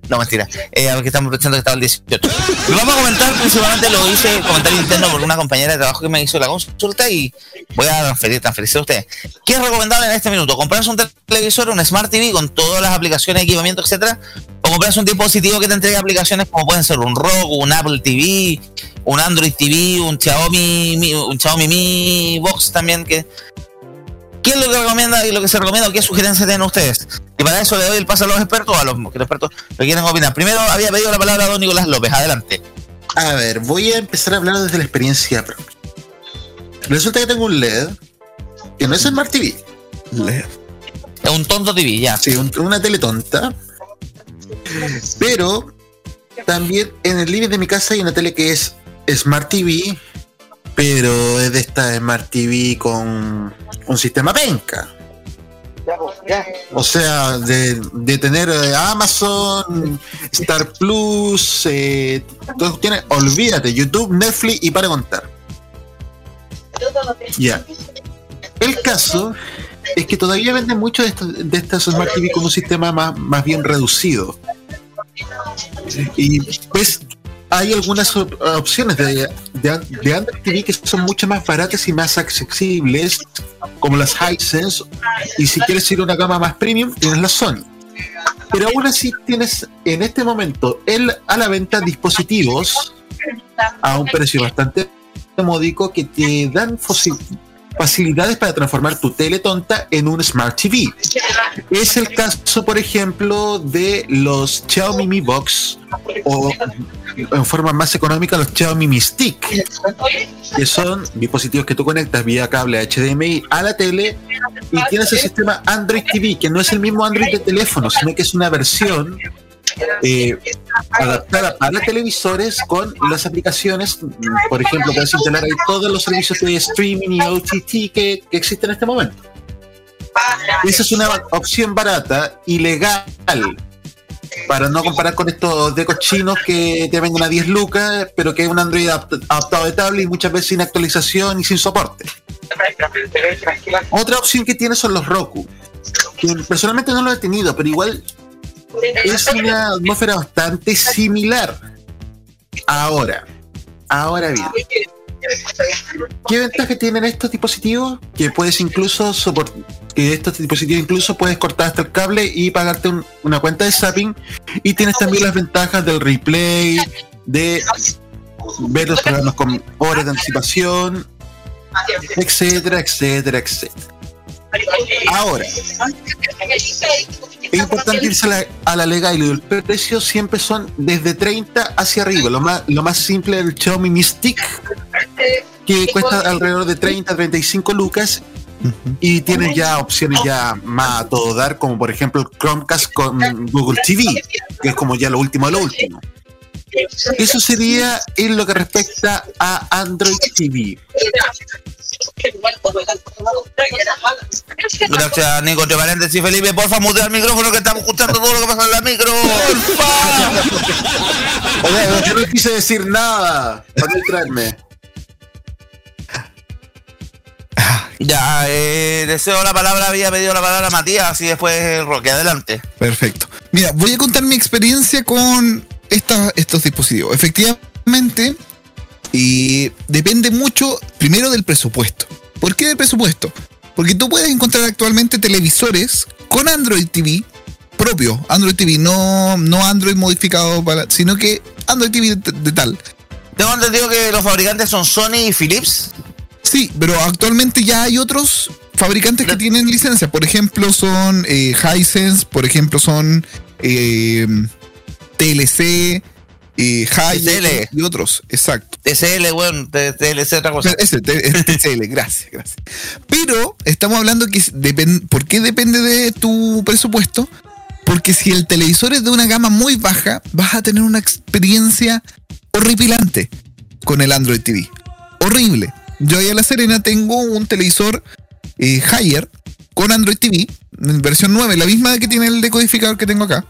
No, mentira. Eh, porque estamos pensando que estaba el 18. Lo vamos a comentar, principalmente lo hice comentario interno por una compañera de trabajo que me hizo la consulta y voy a transferir, transferirse a ustedes. ¿Qué es recomendable en este minuto? ¿Comprarse un televisor, un Smart TV con todas las aplicaciones, equipamiento, etcétera? ¿O comprarse un dispositivo que te entregue aplicaciones como pueden ser un Roku, un Apple TV, un Android TV, un Xiaomi, Mi- un Xiaomi Mi Box también que ¿Qué es lo que recomienda y lo que se recomienda o qué sugerencias tienen ustedes? Y para eso le doy el paso a los expertos, a los, que los expertos lo quieren opinar. Primero había pedido la palabra a don Nicolás López, adelante. A ver, voy a empezar a hablar desde la experiencia propia. Resulta que tengo un LED que no es Smart TV, Es un tonto TV, ya. sí, un- una tele tonta, pero también en el living de mi casa hay una tele que es Smart TV, pero es de esta Smart TV con un sistema penca. O sea, de, de tener eh, Amazon, Star Plus, eh, todas cuestiones, olvídate, YouTube, Netflix y para contar. Ya. El caso es que todavía venden mucho de, estos- de estas Smart TV con un sistema más, más bien reducido. Y pues hay algunas op- opciones de, de, Android TV que son mucho más baratas y más accesibles, como las Hisense. Y si quieres ir a una gama más premium, tienes la Sony. Pero aún así tienes en este momento el, a la venta dispositivos a un precio bastante módico que te dan facilidades para transformar tu tele tonta en un Smart TV. Es el caso, por ejemplo, de los Xiaomi Mi Box o en forma más económica los Xiaomi Mi Stick, que son dispositivos que tú conectas vía cable HDMI a la tele y tienes el sistema Android TV, que no es el mismo Android de teléfono, sino que es una versión eh, adaptada para televisores con las aplicaciones, por ejemplo, puedes instalar ahí todos los servicios de streaming y OTT que, que existen en este momento. Esa es una opción barata y legal para no comparar con estos de cochinos que te venden a 10 lucas, pero que es un Android adapt- adaptado de tablet y muchas veces sin actualización y sin soporte. Otra opción que tiene son los Roku, que personalmente no lo he tenido, pero igual es una atmósfera bastante similar. Ahora, ahora bien, ¿qué ventaja tienen estos dispositivos? Que puedes incluso soportar, que estos dispositivos incluso puedes cortar hasta el cable y pagarte un- una cuenta de zapping y tienes también las ventajas del replay, de ver los programas con horas de anticipación, etcétera, etcétera, etcétera. Ahora, es importante irse a la, a la legal y el precio siempre son desde 30 hacia arriba. Lo más, lo más simple del Xiaomi Mi Stick que cuesta alrededor de 30, 35 lucas y tiene ya opciones ya más a todo dar, como por ejemplo el Chromecast con Google TV, que es como ya lo último de lo último. Eso sería en lo que respecta a Android TV. Gracias, Nico. Entre paréntesis, Felipe, porfa, mutea el micrófono que estamos escuchando todo lo que pasa en la micro. Oye, yo no quise decir nada para no distraerme. Ya, eh, deseo la palabra, había pedido la palabra a Matías y después Roque. Adelante. Perfecto. Mira, voy a contar mi experiencia con esta- estos dispositivos. Efectivamente, y depende mucho primero del presupuesto. ¿Por qué del presupuesto? Porque tú puedes encontrar actualmente televisores con Android TV propio, Android TV, no, no Android modificado para, sino que Android TV de, de tal. Tengo entendido que los fabricantes son Sony y Philips. Sí, pero actualmente ya hay otros fabricantes que tienen licencia. Por ejemplo, son eh, Hisense, por ejemplo, son eh, TLC, eh, TCL. y otros. Exacto. TCL, weón, TLC, otra cosa. ese, TCL, gracias, gracias. Pero estamos hablando que ¿por qué depende de tu presupuesto? Porque si el televisor es de una gama muy baja, vas a tener una experiencia horripilante con el Android TV. Horrible. Yo ahí a La Serena tengo un televisor eh, con Android TV, en versión 9, la misma que tiene el decodificador que tengo acá.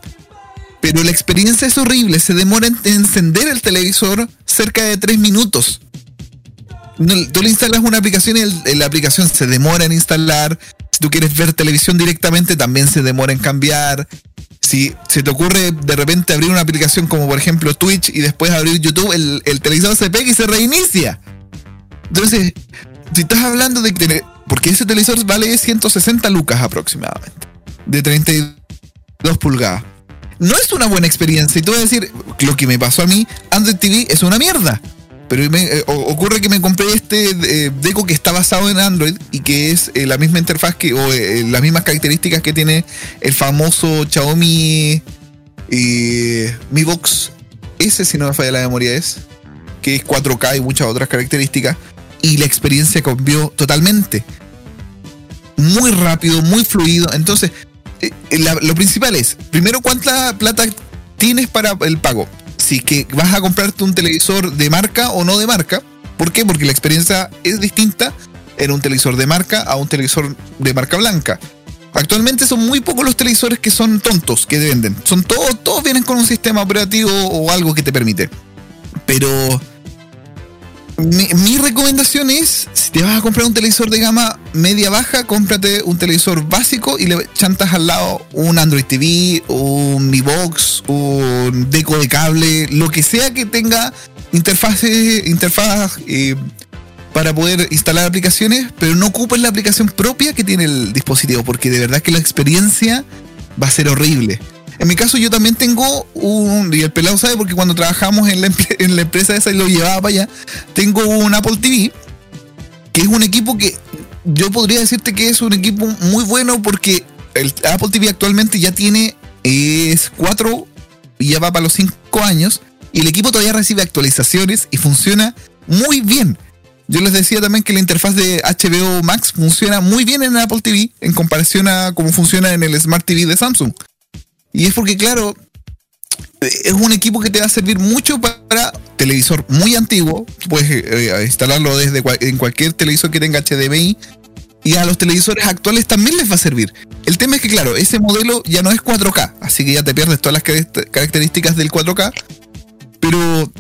Pero la experiencia es horrible, se demora en encender el televisor cerca de 3 minutos. Tú le instalas una aplicación y el- la aplicación se demora en instalar. Si tú quieres ver televisión directamente, también se demora en cambiar. Si se te ocurre de repente abrir una aplicación como por ejemplo Twitch y después abrir YouTube, el, el televisor se pega y se reinicia. Entonces, si estás hablando de que... Porque ese televisor vale 160 lucas aproximadamente. De 32 pulgadas. No es una buena experiencia. Y te voy a decir, lo que me pasó a mí, Android TV es una mierda. Pero me- eh, ocurre que me compré este eh, Deco que está basado en Android y que es eh, la misma interfaz que, o las mismas características que tiene el famoso Xiaomi Mi Box S, si no me falla la memoria, es que es 4K y muchas otras características. Y la experiencia cambió totalmente. Muy rápido, muy fluido. Entonces, eh, eh, lo principal es, primero, ¿cuánta plata tienes para el pago? Si que vas a comprarte un televisor de marca o no de marca. ¿Por qué? Porque la experiencia es distinta en un televisor de marca a un televisor de marca blanca. Actualmente son muy pocos los televisores que son tontos, que venden. Son todos, todos vienen con un sistema operativo o algo que te permite. Pero mi, recomendación es, si te vas a comprar un televisor de gama media baja, cómprate un televisor básico y le chantas al lado un Android TV, un Mi Box, un deco de cable, lo que sea que tenga interfaz, interfaz eh, para poder instalar aplicaciones, pero no ocupes la aplicación propia que tiene el dispositivo, porque de verdad que la experiencia va a ser horrible. En mi caso yo también tengo un, y el pelado sabe porque cuando trabajamos en la, empresa esa y lo llevaba para allá, tengo un Apple TV, que es un equipo que yo podría decirte que es un equipo muy bueno porque el Apple TV actualmente ya tiene, es 4 y ya va para los 5 años, y el equipo todavía recibe actualizaciones y funciona muy bien. Yo les decía también que la interfaz de HBO Max funciona muy bien en Apple TV en comparación a cómo funciona en el Smart TV de Samsung. Y es porque, claro, es un equipo que te va a servir mucho para televisor muy antiguo. Puedes eh, instalarlo desde en cualquier televisor que tenga HDMI. Y a los televisores actuales también les va a servir. El tema es que, claro, ese modelo ya no es 4K, así que ya te pierdes todas las caracter- características del 4K. Pero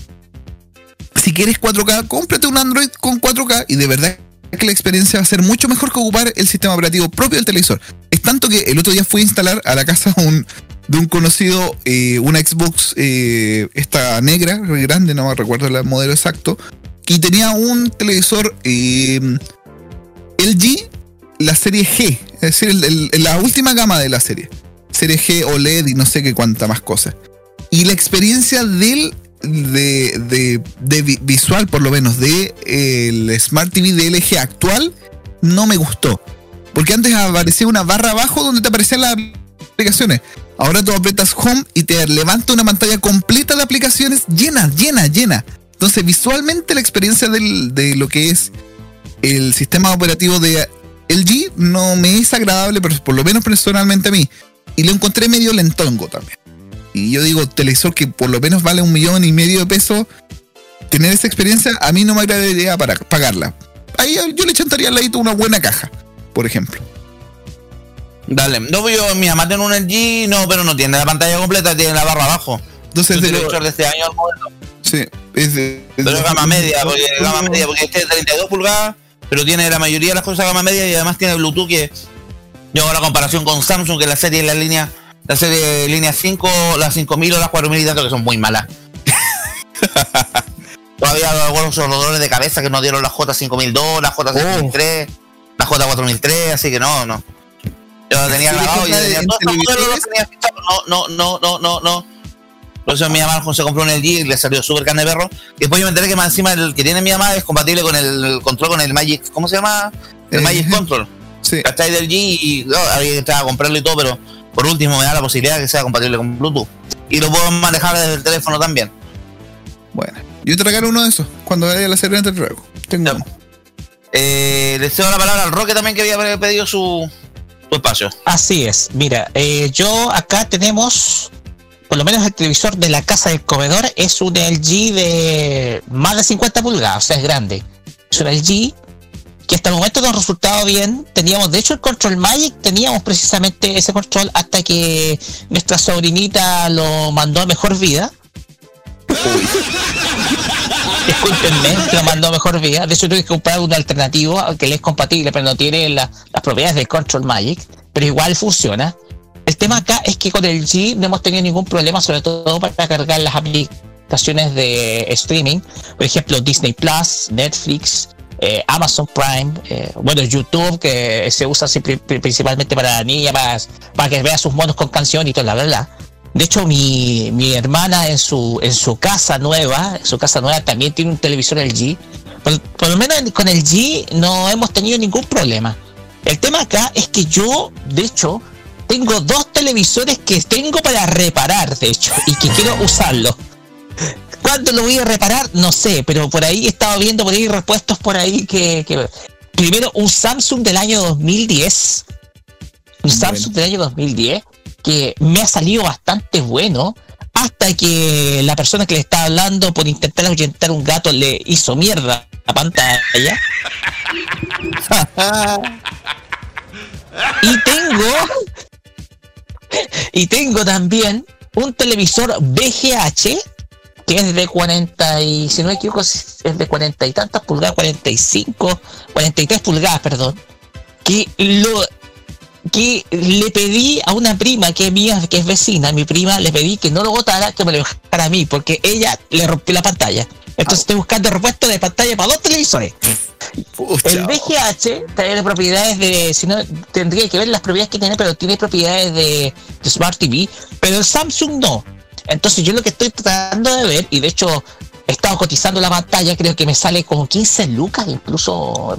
si quieres 4K, cómprate un Android con 4K y de verdad que la experiencia va a ser mucho mejor que ocupar el sistema operativo propio del televisor. Es tanto que el otro día fui a instalar a la casa un, de un conocido eh, una Xbox, eh, esta negra, grande, no me recuerdo el modelo exacto, y tenía un televisor eh, LG, la serie G, es decir, la última gama de la serie. Serie G, OLED y no sé qué cuánta más cosas. Y la experiencia del de, de- de vi- visual, por lo menos, de el Smart TV de LG actual, no me gustó. Porque antes aparecía una barra abajo donde te aparecían las aplicaciones. Ahora tú apretas Home y te levanta una pantalla completa de aplicaciones llena, llena, llena. Entonces, visualmente la experiencia de lo que es el sistema operativo de LG no me es agradable, pero por lo menos personalmente a mí. Y lo encontré medio lentongo también. Y yo digo, televisor que por lo menos vale un millón y medio de pesos, tener esa experiencia a mí no me agradaría para pagarla. Ahí yo, yo le chantaría al ladito una buena caja, por ejemplo. Dale. No, yo, mi mamá tiene un LG, no, pero no tiene la pantalla completa, tiene la barra abajo. Entonces, Es de lo- de este año sí, es de- es Pero es gama media, porque es gama media, porque este es 32 pulgadas, pero tiene la mayoría de las cosas gama media y además tiene Bluetooth que yo hago la comparación con Samsung, que la serie la línea, la serie línea 5, las 5000 o las 4000 y tanto que son muy malas. Todavía algunos son los dolores de cabeza que nos dieron las J5002, las J5003, las J4003, así que no, no. Yo lo tenía ¿Sí le grabado y compra tenía. No, no, no, no, no, eso mi mamá se compró un LG y le salió súper carne de perro. Y después yo me enteré que más encima el que tiene mi mamá es compatible con el control con el Magic, ¿cómo se llama? El Eh, Magic Control. sí. ¿Cachai del G? Y no, había que entrar a comprarlo y todo, pero por último me da la posibilidad de que sea compatible con Bluetooth. Y lo puedo manejar desde el teléfono también. Bueno, yo te regalo uno de esos cuando vaya a la serie de ruego. Tengo uno. Eh, le cedo la palabra al Roque también que había pedido su, espacio. Así es. Mira, eh, yo acá tenemos, por lo menos el televisor de la casa del comedor es un LG de más de 50 pulgadas, o sea, es grande. Es un LG que hasta el momento nos ha resultado bien. Teníamos, de hecho, el Control Magic, teníamos precisamente ese control hasta que nuestra sobrinita lo mandó a mejor vida. Discúlpenme, lo mandó mejor vida. De hecho, tuve que comprar un alternativo que le es compatible, pero no tiene la- las propiedades del Control Magic, pero igual funciona. El tema acá es que con el G no hemos tenido ningún problema, sobre todo para cargar las aplicaciones de streaming, por ejemplo, Disney Plus, Netflix, eh, Amazon Prime, eh, bueno, YouTube, que se usa principalmente para la niña, para, para que vea sus monos con canción y todo, la verdad. De hecho, mi, mi hermana en su, en su casa nueva, en su casa nueva también tiene un televisor LG. Por, por lo menos con el G no hemos tenido ningún problema. El tema acá es que yo, de hecho, tengo dos televisores que tengo para reparar, de hecho, y que quiero usarlo. ¿Cuándo lo voy a reparar? No sé, pero por ahí he estado viendo por ahí repuestos por ahí que, que- primero un Samsung del año 2010, un Samsung del año 2010 que me ha salido bastante bueno hasta que la persona que le estaba hablando por intentar ahuyentar un gato le hizo mierda la pantalla. y tengo y tengo también un televisor VGH que es de 40 y si no me equivoco es de 40 y tantas pulgadas, 45, 43 pulgadas, perdón, que lo que le pedí a una prima que es mía, que es vecina, mi prima, le pedí que no lo botara, que me lo dejara a mí, porque ella le rompió la pantalla. Entonces estoy buscando repuesto de pantalla para dos televisores. Pucha. El VGH tiene propiedades de, si no, tendría que ver las propiedades que tiene, pero tiene propiedades de, de Smart TV, pero el Samsung no. Entonces yo lo que estoy tratando de ver, y de hecho he estado cotizando la pantalla, creo que me sale como 15 lucas, incluso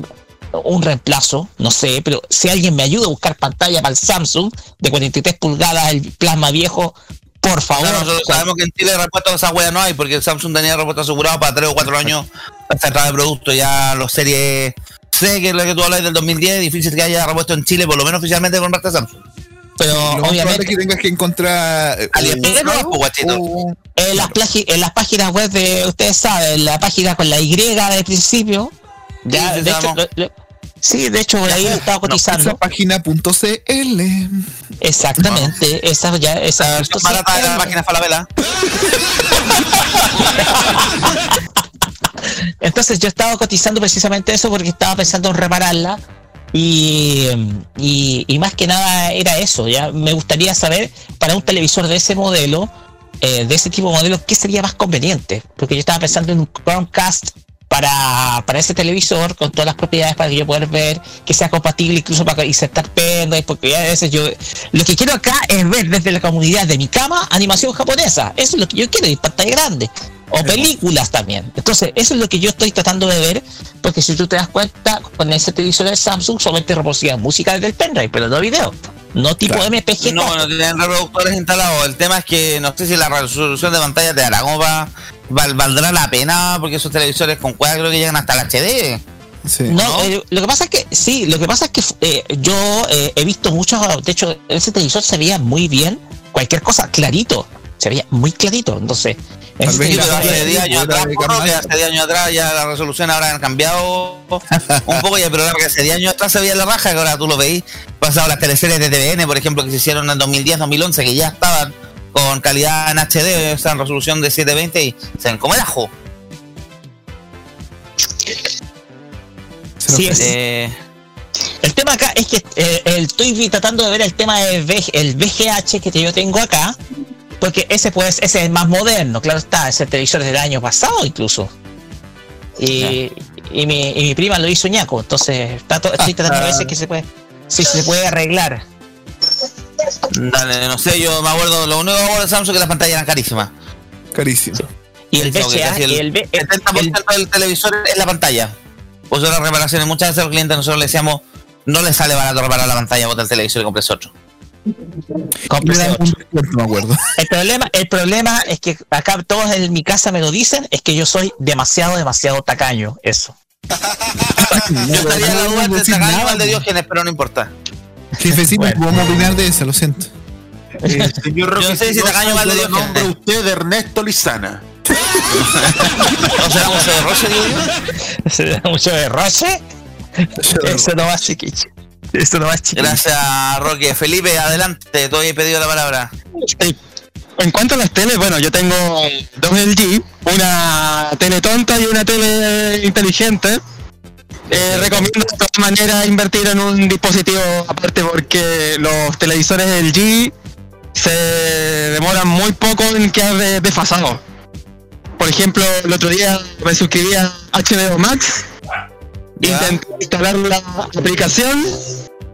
un reemplazo, no sé, pero si alguien me ayuda a buscar pantalla para el Samsung de 43 pulgadas, el plasma viejo, por favor. Claro, nosotros sabemos que en Chile repuestos de esa wea no hay, porque el Samsung tenía repuesto asegurado para 3 o 4 años esta entrada de producto. Ya los series C, que es la que tú hablas del 2010, difícil que haya repuesto en Chile, por lo menos oficialmente con marca Samsung. pero Lo obviamente es que tengas que encontrar eh, AliExpress no, pues, o- En las, en las páginas web de, ustedes saben, la página con la Y del principio. Ya, Sí, de hecho, sabemos. lo- lo- sí, de hecho, por ahí he estado cotizando. esa página.cl. Exactamente, esa ya, esa La versión barata de la página Falabella. Entonces yo estaba cotizando precisamente eso porque estaba pensando en repararla. Y, y, y más que nada era eso. Ya me gustaría saber para un televisor de ese modelo, eh, de ese tipo de modelo, qué sería más conveniente. Porque yo estaba pensando en un Chromecast para, para ese televisor con todas las propiedades para que yo pueda ver que sea compatible incluso para insertar pendrive. Porque a veces yo lo que quiero acá es ver desde la comunidad de mi cama animación japonesa. Eso es lo que yo quiero, y pantalla grande. O películas también. Entonces, eso es lo que yo estoy tratando de ver, porque si tú te das cuenta, con ese televisor de Samsung solamente reproducían música desde el pendrive, pero no video. No tipo Claro. MPG. No, no tienen reproductores instalados. El tema es que no sé si la resolución de pantalla te dará como para val- valdrá la pena porque esos televisores con cuadro creo que llegan hasta el HD. Sí. No, ¿no? eh, lo que pasa es que sí, lo que pasa es que eh, yo eh, he visto muchos, de hecho, ese televisor se veía muy bien, cualquier cosa clarito, se veía muy clarito, entonces. Tal vez hace sí, 10 años atrás, hace 10 años atrás ya la resolución ahora han cambiado un poco, ya, pero la verdad que hace 10 años atrás se veía la raja, que ahora tú lo veis, pasado las teleseries de TVN, por ejemplo, que se hicieron en 2010, 2011, que ya estaban con calidad en HD, o sea, en resolución de 720 y se ven como el ajo. Sí, es- Eh, El tema acá es que eh, el- estoy tratando de ver el tema del el VGH que yo tengo acá, porque ese pues ese es más moderno, claro está, ese televisor del año pasado incluso. Y, y mi, y mi prima lo hizo ñaco, entonces está to- estoy tratando de ver si es que se puede, si se puede arreglar. Dale, no sé, yo me acuerdo, lo único que me acuerdo de Samsung es que las pantallas eran carísimas. Carísimo. Y el VGA, el y el, V- el- 70% del televisor es la pantalla. Pues las reparaciones, muchas veces a los clientes nosotros le decíamos, no le sale barato reparar la pantalla, bota el televisor y compres otro. Me acuerdo. El problema, el problema es que acá todos en mi casa me lo dicen, es que yo soy demasiado, demasiado tacaño, eso. Yo estaría en la duda entre decir Tacaño y nada, Valdediógenes, pero no importa. Jefecito, Bueno. podemos opinar de eso, lo siento. Eh, señor Yo no sé si Tacaño nombro a gente. usted Ernesto Lizana. ¿No será mucho de roche, digo yo? ¿Se da mucho de? Eso no va chiquillo. Eso no va chiquillo. Gracias, Roque. Felipe, adelante, todavía he pedido la palabra. Sí. En cuanto a las teles, bueno, yo tengo dos LG, una tele tonta y una tele inteligente. Eh, recomiendo de todas maneras invertir en un dispositivo aparte porque los televisores LG se demoran muy poco en quedar de- desfasados. Por ejemplo, el otro día me suscribí a HBO Max, Ya. intenté instalar la aplicación,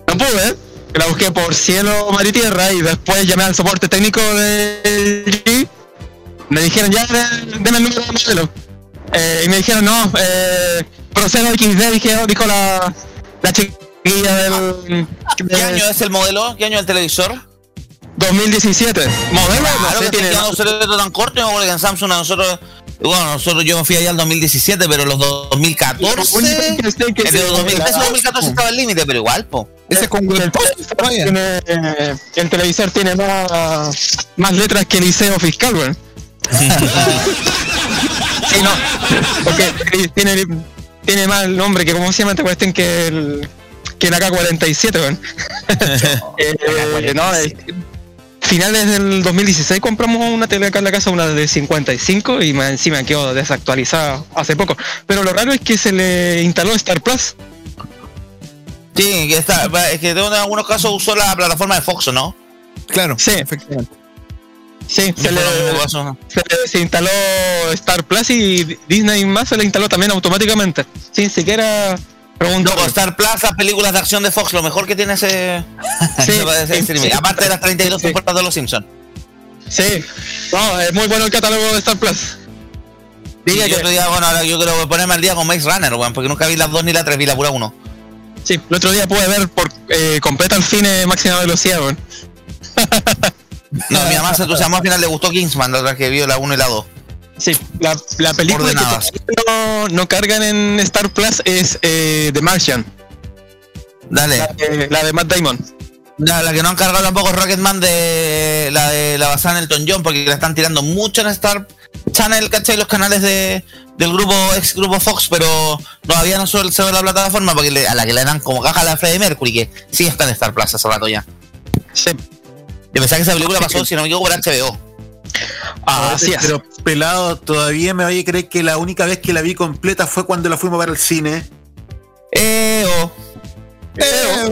no pude, la busqué por cielo, mar y tierra y después llamé al soporte técnico de LG. Me dijeron, ya, de- deme el número de modelo. Eh, y me dijeron, no, eh, procedo XD, dije, dijo la, la chiquilla del, ¿Qué del año es el modelo? ¿Qué año es el televisor? 2017. Modelo, no Claro sé, que tiene tan corto, yo me acuerdo que en Samsung a nosotros, bueno, nosotros yo me fui allá al 2017, pero los 2014, Lo único que sé que entre se- los 2013 y 2014 estaba el límite, pero igual, po. Ese es con el, tiene, el televisor tiene más, más letras que liceo fiscal, weón. sí, no, porque tiene, tiene más nombre que, ¿cómo se llama esta cuestión? Que el, que el AK-47, weón. Eh, no, eh, finales del 2016 compramos una tele acá en la casa, una de 55 y más encima quedó desactualizada hace poco. Pero lo raro es que se le instaló Star Plus. Sí, que está, es que en algunos casos usó la plataforma de Fox, ¿o ¿no? Claro, Sí. efectivamente. Sí, se que le, se, le- se instaló Star Plus y Disney más se le instaló también automáticamente, sin siquiera preguntar. Loco, Star Plus, las películas de acción de Fox, lo mejor que tiene ese, Sí, ese- ese sí, streaming. sí. Aparte de las 32 Sí. temporadas de Los Simpsons. Sí, no, es muy bueno el catálogo de Star Plus. Diga y que, otro día, bueno, ahora yo quiero ponerme al día con Maze Runner, weón, porque nunca vi las dos ni la tres, vi la pura uno. sí, el otro día pude ver por eh, completa el cine máxima velocidad, weón. No, mi mamá se entusiasmó, al final le gustó Kingsman, la otra que vio la 1 y la 2. Sí, la, la película Ordenadas. que no, no cargan en Star Plus es eh, The Martian, Dale. la, de- la de Matt Damon. La, la que no han cargado tampoco es Rocketman de la de la basada en Elton John, porque la están tirando mucho en Star Channel, ¿cachai? Los canales de, del grupo, ex grupo Fox, pero todavía no suele ser la plataforma, porque le- a la que le dan como caja a la Freddie Mercury, que sí está en Star Plus hace rato ya. Sí, Yo pensaba que esa película pasó, si no me equivoco, por HBO. así es. Pero pelado, todavía me vaya a creer que la única vez que la vi completa fue cuando la fuimos a ver al cine. Eh, oh. La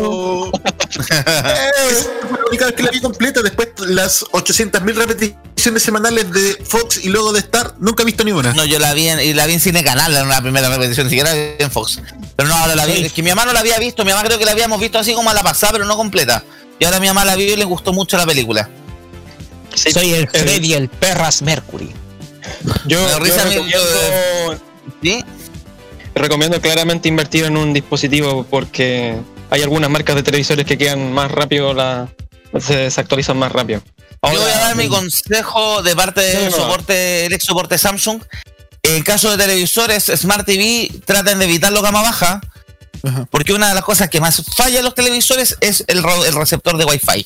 única vez que la vi completa. Después las 800.000 repeticiones semanales de Fox y luego de Star, nunca he visto ni una. No, yo la vi en, y la vi en Cine Canal, en la primera repetición, ni siquiera en Fox. Pero no, ahora la vi. Es que mi mamá no la había visto, mi mamá creo que la habíamos visto así como a la pasada, pero no completa. Y ahora mi mamá la vio y le gustó mucho la película. Sí. Soy el Eh, Freddy, el Perras Mercury. Yo, yo recomiendo, ¿Sí? Recomiendo claramente invertir en un dispositivo porque hay algunas marcas de televisores que quedan más rápido, la, se desactualizan más rápido. Yo voy a dar mi consejo de parte del soporte, el ex soporte Samsung. En caso de televisores Smart TV, traten de evitarlo gama baja. Ajá. Porque una de las cosas que más falla en los televisores es el receptor de Wi-Fi.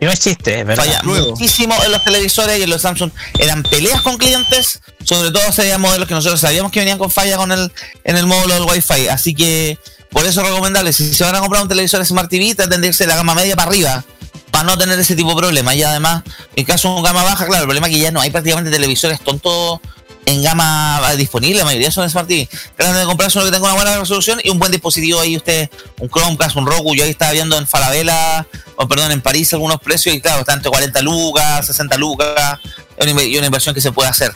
Y no es chiste, es verdad. Falla Luego. muchísimo en los televisores y en los Samsung. Eran peleas con clientes, sobre todo serían modelos que nosotros sabíamos que venían con falla con el, en el módulo del Wi-Fi. Así que por eso es recomendable, si se van a comprar un televisor Smart TV, traten de irse de la gama media para arriba, para no tener ese tipo de problemas. Y además, en caso de un gama baja, claro, el problema es que ya no hay prácticamente televisores tontos en gama disponible, la mayoría son Smart TV. Traten de comprarse uno que tenga una buena resolución y un buen dispositivo ahí usted, un Chromecast, un Roku, yo ahí estaba viendo en Falabella, o perdón, en París algunos precios y claro, entre 40 lucas, 60 lucas, y una inversión que se puede hacer.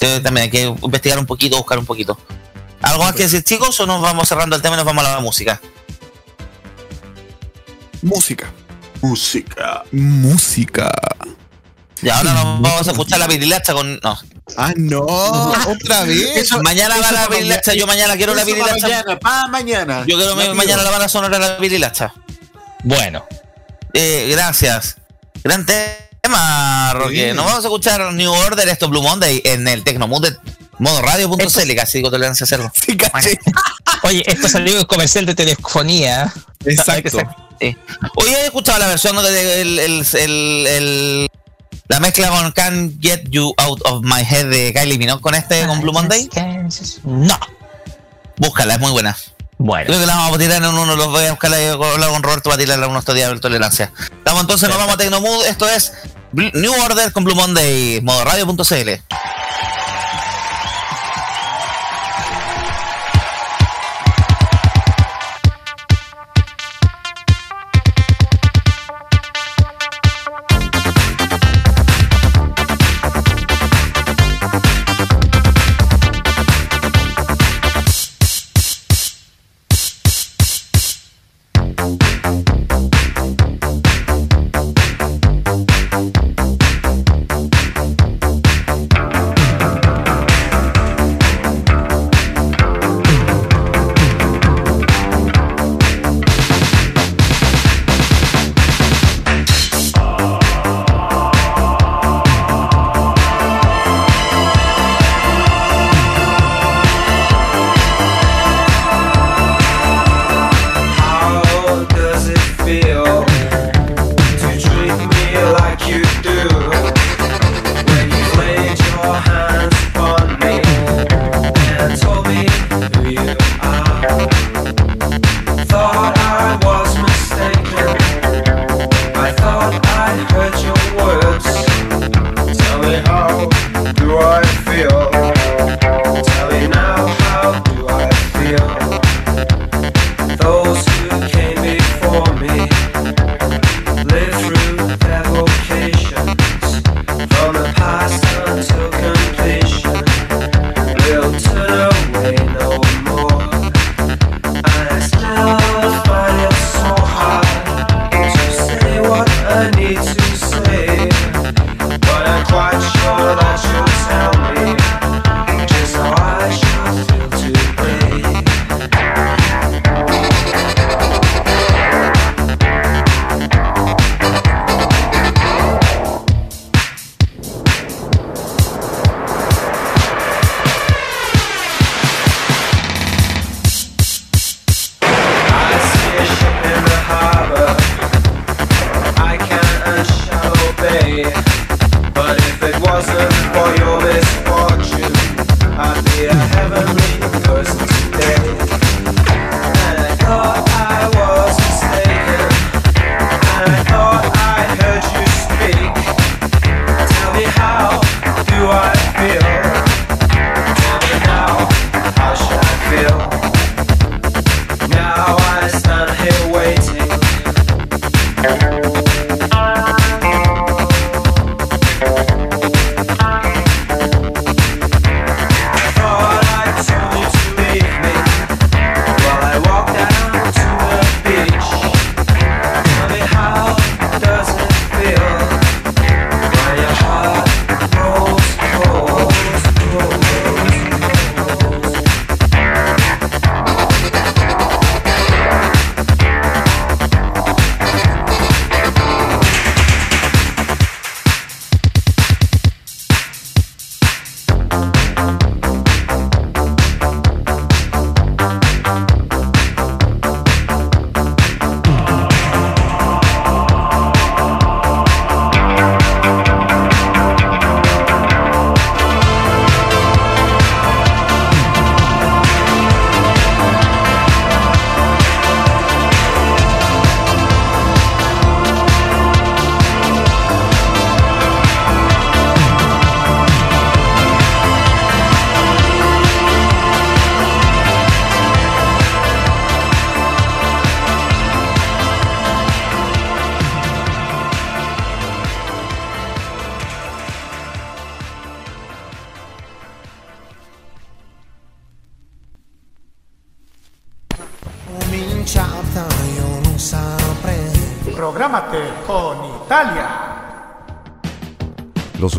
Entonces, también hay que investigar un poquito, buscar un poquito. ¿Algo más que decir chicos o nos vamos cerrando el tema y nos vamos a la música? Música. Música. Música. Y ahora nos vamos a escuchar la pirilacha con... No, Ah, no. Otra vez. Eso- mañana va la para pirilacha, yo mañana quiero la para pirilacha. mañana, para mañana. Yo quiero pido. mañana la banda sonora de la pirilacha. Bueno, Eh, gracias. Gran tema, Roque. Sí. Nos vamos a escuchar New Order, esto Blue Monday, en el Tecnomood de modo radio.cl, casi digo tolerancia cero. Sí, caché. oye, esto salió en comercial de telefonía. Exacto. Hoy he escuchado la versión de el, el- el- el- la mezcla con Can't Get You Out of My Head de Kylie Minogue con este, con Blue Monday. No. Búscala, es muy buena. Bueno, Creo que la vamos a tirar en uno, los voy a buscar hablar con Roberto para tirarla unos días de tolerancia. Estamos entonces, nos vamos a Tecnomood. Esto es New Order con Blue Monday, modo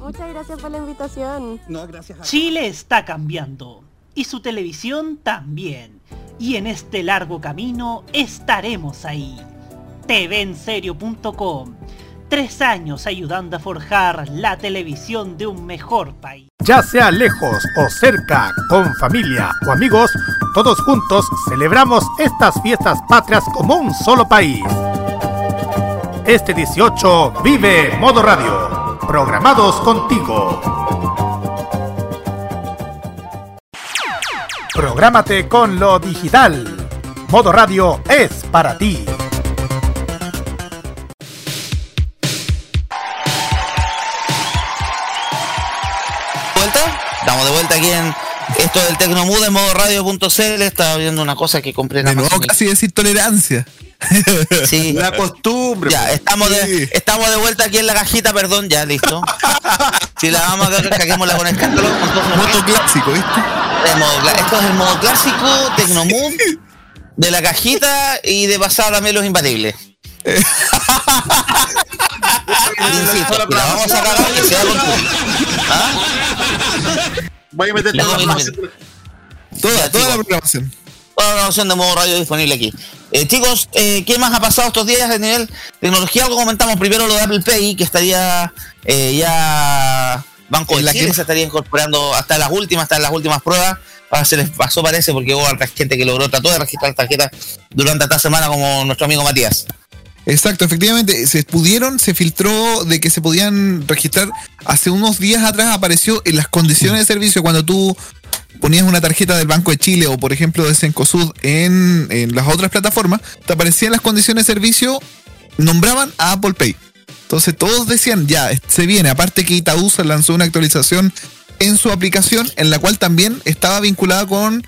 Muchas gracias por la invitación. No, gracias a Chile está cambiando y su televisión también. Y en este largo camino estaremos ahí. TVenserio.com. Tres años ayudando a forjar la televisión de un mejor país. Ya sea lejos o cerca, con familia o amigos, todos juntos celebramos estas fiestas patrias como un solo país. Este 18 vive Modo Radio. Programados contigo. Prográmate con lo digital. Modo Radio es para ti. vuelta? Estamos de vuelta aquí en esto del Tecnomood en modo radio.cl. Estaba viendo una cosa que compré en De nuevo casi decir tolerancia. Sí. La costumbre. Ya, estamos de, estamos de vuelta aquí en la cajita, perdón, ya, listo. Si la vamos a cagar, caguémosla con escándalo. Moto clásico, ¿viste? El modo esto es el modo clásico, Tecnomood, de la cajita y de pasada también los imbatibles. Insisto, si la vamos a cagar que sea con ¿Ah? Voy a meter Le toda doy la una- programación. Toda, toda la programación. Toda la programación de modo radio disponible aquí. Eh, chicos, eh, ¿qué más ha pasado estos días a nivel tecnología? Algo comentamos primero lo de Apple Pay, que estaría eh, ya Banco de la Chile que- se estaría incorporando hasta las últimas, hasta las últimas pruebas. Ahora se les pasó parece porque hubo harta gente que logró, trató de registrar tarjetas durante esta semana como nuestro amigo Matías. Exacto, efectivamente, se pudieron, se filtró de que se podían registrar. Hace unos días atrás apareció en las condiciones de servicio cuando tú ponías una tarjeta del Banco de Chile o por ejemplo de Cencosud en, en las otras plataformas, te aparecían las condiciones de servicio, nombraban a Apple Pay. Entonces todos decían, ya, se viene. Aparte que Itaú se lanzó una actualización en su aplicación en la cual también estaba vinculada con,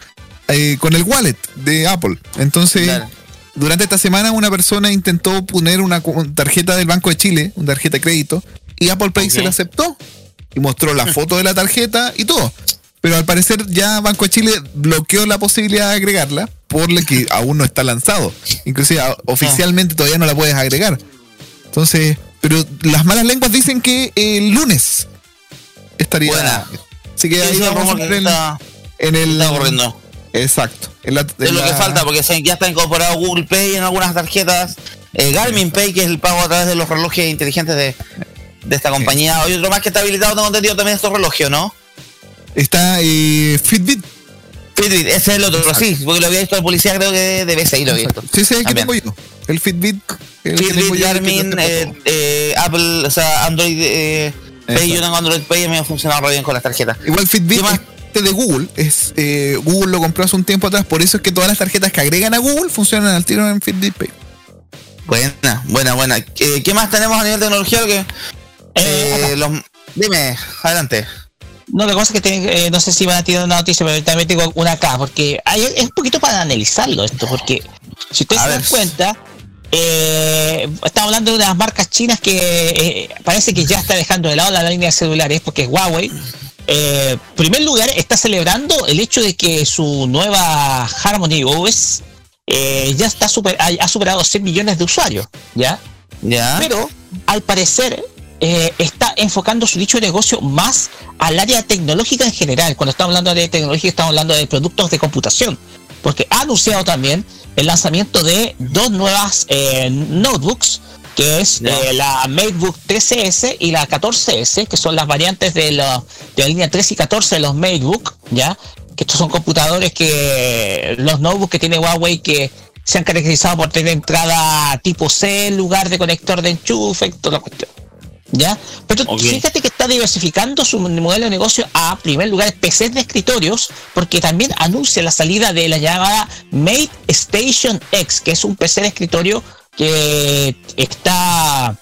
eh, con el wallet de Apple. Entonces... Claro. Durante esta semana una persona intentó poner una tarjeta del Banco de Chile, una tarjeta de crédito, y Apple Pay se la aceptó y mostró la foto de la tarjeta y todo. Pero al parecer ya Banco de Chile bloqueó la posibilidad de agregarla por lo que aún no está lanzado. Inclusive a- oficialmente todavía no la puedes agregar. Entonces, pero las malas lenguas dicen que el lunes estaría. Buena. Así que ahí vamos a en, en el. está ocurriendo. Exacto. En la- Es lo que la- falta, porque se- ya está incorporado Google Pay en algunas tarjetas. eh, Garmin Pay, que es el pago a través de los relojes inteligentes de, de esta compañía. Hay otro más que está habilitado, tengo entendido también estos relojes, ¿no? Está eh, Fitbit. Fitbit, ese es el otro, sí, porque lo había visto el policía, creo que de BCI lo había visto. Sí, sí, el que tengo yo. El Fitbit. el Fitbit, Garmin, eh, eh, Apple, o sea, Android eh, Pay, Exacto. yo tengo Android Pay y me ha funcionado re bien con las tarjetas. Igual Fitbit de Google. Es, eh, Google lo compró hace un tiempo atrás. Por eso es que todas las tarjetas que agregan a Google funcionan al tiro en Fitbit Pay. Buena, buena, buena. ¿Qué, qué más tenemos a nivel de tecnología? Que, eh, los, dime, adelante. No, la cosa es que te- eh, no sé si van a tirar una noticia, pero también tengo una acá, porque hay, es un poquito para analizarlo esto, porque si ustedes A se dan cuenta, eh, estamos hablando de unas marcas chinas que eh, parece que ya está dejando de lado la línea de celulares, porque Huawei, en primer lugar, está celebrando el hecho de que su nueva Harmony OS ya está super, ha, ha superado 100 millones de usuarios, ¿ya? Ya. Pero al parecer eh, está enfocando su dicho negocio más al área tecnológica en general. Cuando estamos hablando de tecnología, estamos hablando de productos de computación. Porque ha anunciado también el lanzamiento de dos nuevas eh, notebooks que es eh, la MateBook 13S y la 14S, que son las variantes de, la- de la línea 13 y 14 de los MateBook, ¿ya? Que estos son computadores que los notebooks que tiene Huawei que se han caracterizado por tener entrada tipo C en lugar de conector de enchufe, y toda la cuestión. ¿Ya? Pero fíjate que está diversificando su modelo de negocio a primer lugar PCs de escritorios, porque también anuncia la salida de la llamada Mate Station X, que es un PC de escritorio que está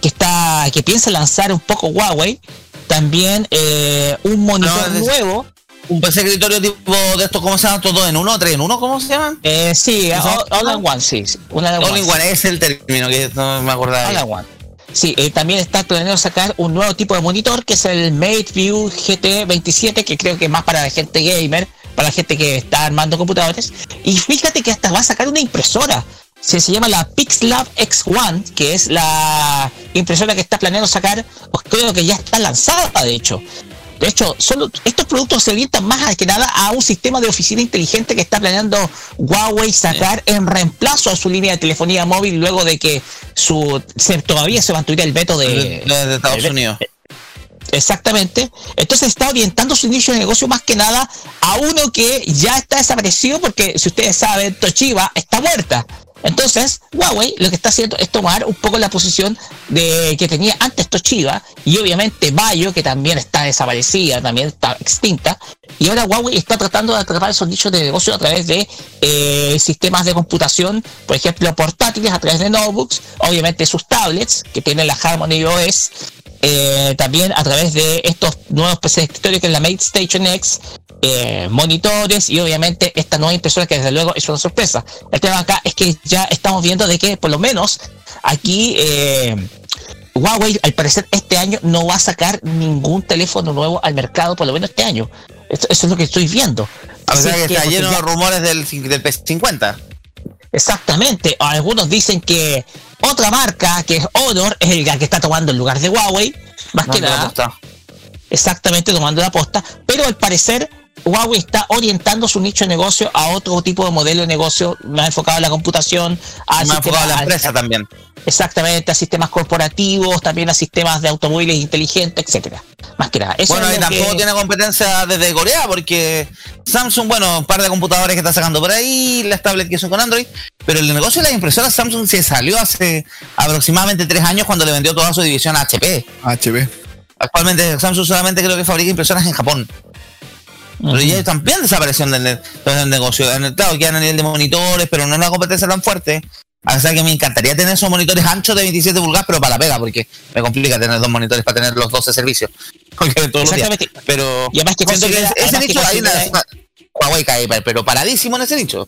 que está que piensa lanzar un poco Huawei. También eh, un monitor No, nuevo. Un PC de escritorio tipo de estos, ¿cómo se llaman? ¿Todo en uno? ¿Tres en uno? ¿Cómo se llaman? Eh, sí, all, all in one, sí. sí, una de All in one, es el término que no me acordaba. All in one. Sí, eh, también está planeando sacar un nuevo tipo de monitor que es el MateView GT27, que creo que es más para la gente gamer, para la gente que está armando computadores. Y fíjate que hasta va a sacar una impresora. Se, llama la Pixlab X1, que es la impresora que está planeando sacar, o creo que ya está lanzada, de hecho. De hecho, solo estos productos se orientan más que nada a un sistema de oficina inteligente que está planeando Huawei sacar en reemplazo a su línea de telefonía móvil luego de que su se- todavía se mantuviera el veto de, Estados Unidos. Exactamente. Entonces está orientando su inicio de negocio más que nada a uno que ya está desaparecido porque si ustedes saben, Toshiba está muerta. Entonces, Huawei lo que está haciendo es tomar un poco la posición de que tenía antes Toshiba y obviamente Bayo, que también está desaparecida, también está extinta. Y ahora Huawei está tratando de atrapar esos nichos de negocio a través de eh, sistemas de computación, por ejemplo, portátiles, a través de notebooks, obviamente sus tablets, que tienen la Harmony OS, eh, también a través de estos nuevos PC de escritorio que es la Mate Station X, eh, monitores y obviamente esta nueva impresora que desde luego es una sorpresa. El tema acá es que ya estamos viendo de que por lo menos aquí eh, Huawei al parecer este año no va a sacar ningún teléfono nuevo al mercado, por lo menos este año. Eso, eso es lo que estoy viendo. O sea que que, está lleno de rumores del, del P50. Exactamente. Algunos dicen que otra marca, que es Honor, es el que está tomando el lugar de Huawei. Más que Tomando la nada. Exactamente, tomando la posta. Pero al parecer, Huawei está orientando su nicho de negocio a otro tipo de modelo de negocio más enfocado a la computación, a Más enfocado a la sistemas- empresa también. Exactamente, a sistemas corporativos, también a sistemas de automóviles inteligentes, etcétera. Más que nada. Eso bueno, es y tampoco que- tiene competencia desde Corea, porque Samsung, bueno, un par de computadores que está sacando por ahí, las tablets que son con Android, pero el negocio de las impresoras Samsung se salió hace aproximadamente tres años cuando le vendió toda su división a HP. HP. Actualmente Samsung solamente creo que fabrica impresoras en Japón. Pero ya también desaparecieron del, ne- del negocio. En el- Claro, quedan a nivel de monitores, pero no es una competencia tan fuerte. O sea que me encantaría tener esos monitores anchos de 27 pulgadas, pero para la pega, porque me complica tener dos monitores para tener los 12 servicios. Todos los días. Pero Y además que siento que ese que nicho hay una, considera- Huawei cae, pero paradísimo en ese nicho.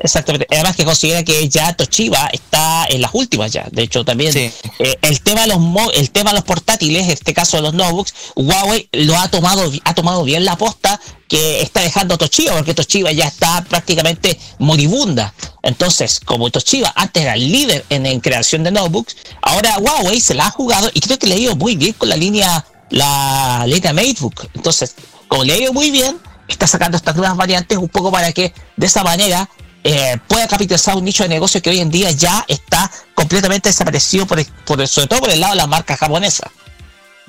Exactamente. Además que considera que ya Toshiba está en las últimas ya. De hecho, también Sí. eh, el tema de los mo- el tema de los portátiles, en este caso de los notebooks, Huawei lo ha tomado ha tomado bien la posta que está dejando Toshiba, porque Toshiba ya está prácticamente moribunda. Entonces, como Toshiba antes era el líder en, en creación de notebooks, ahora Huawei se la ha jugado y creo que le ha ido muy bien con la línea la línea MateBook. Entonces, como le ha ido muy bien, está sacando estas nuevas variantes un poco para que de esa manera eh, pueda capitalizar un nicho de negocio que hoy en día ya está completamente desaparecido, por, el- por el- sobre todo por el lado de la marca japonesa.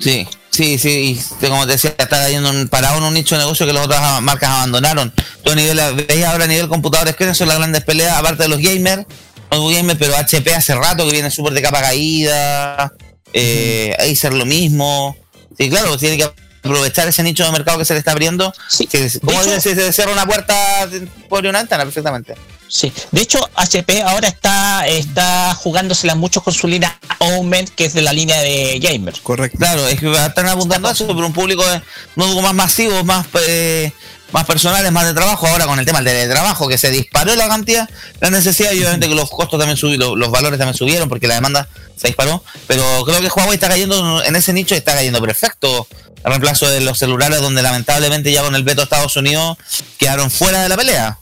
Sí, sí, sí, y como te decía, está cayendo un, parado en un nicho de negocio que las otras marcas abandonaron. Tú a nivel, veis ahora a nivel computadores que son las grandes peleas, aparte de los gamers, no gamers, pero HP hace rato que viene súper de capa caída, eh, Acer lo mismo. Sí, claro, tiene que aprovechar ese nicho de mercado que se le está abriendo. Sí, que- como de hecho- si se cierra una puerta, por una ventana perfectamente. Sí, de hecho HP ahora está, está jugándosela mucho con su línea Omen, que es de la línea de gamers. Correcto. Claro, es que están apuntando a eso, pero un público de- no más masivo, más eh, más personales, más de trabajo. Ahora con el tema del trabajo, que se disparó la cantidad, la necesidad, y obviamente que los costos también subieron, los valores también subieron porque la demanda se disparó. Pero creo que Huawei está cayendo en ese nicho y está cayendo perfecto. El reemplazo de los celulares, donde lamentablemente ya con el veto de Estados Unidos quedaron fuera de la pelea.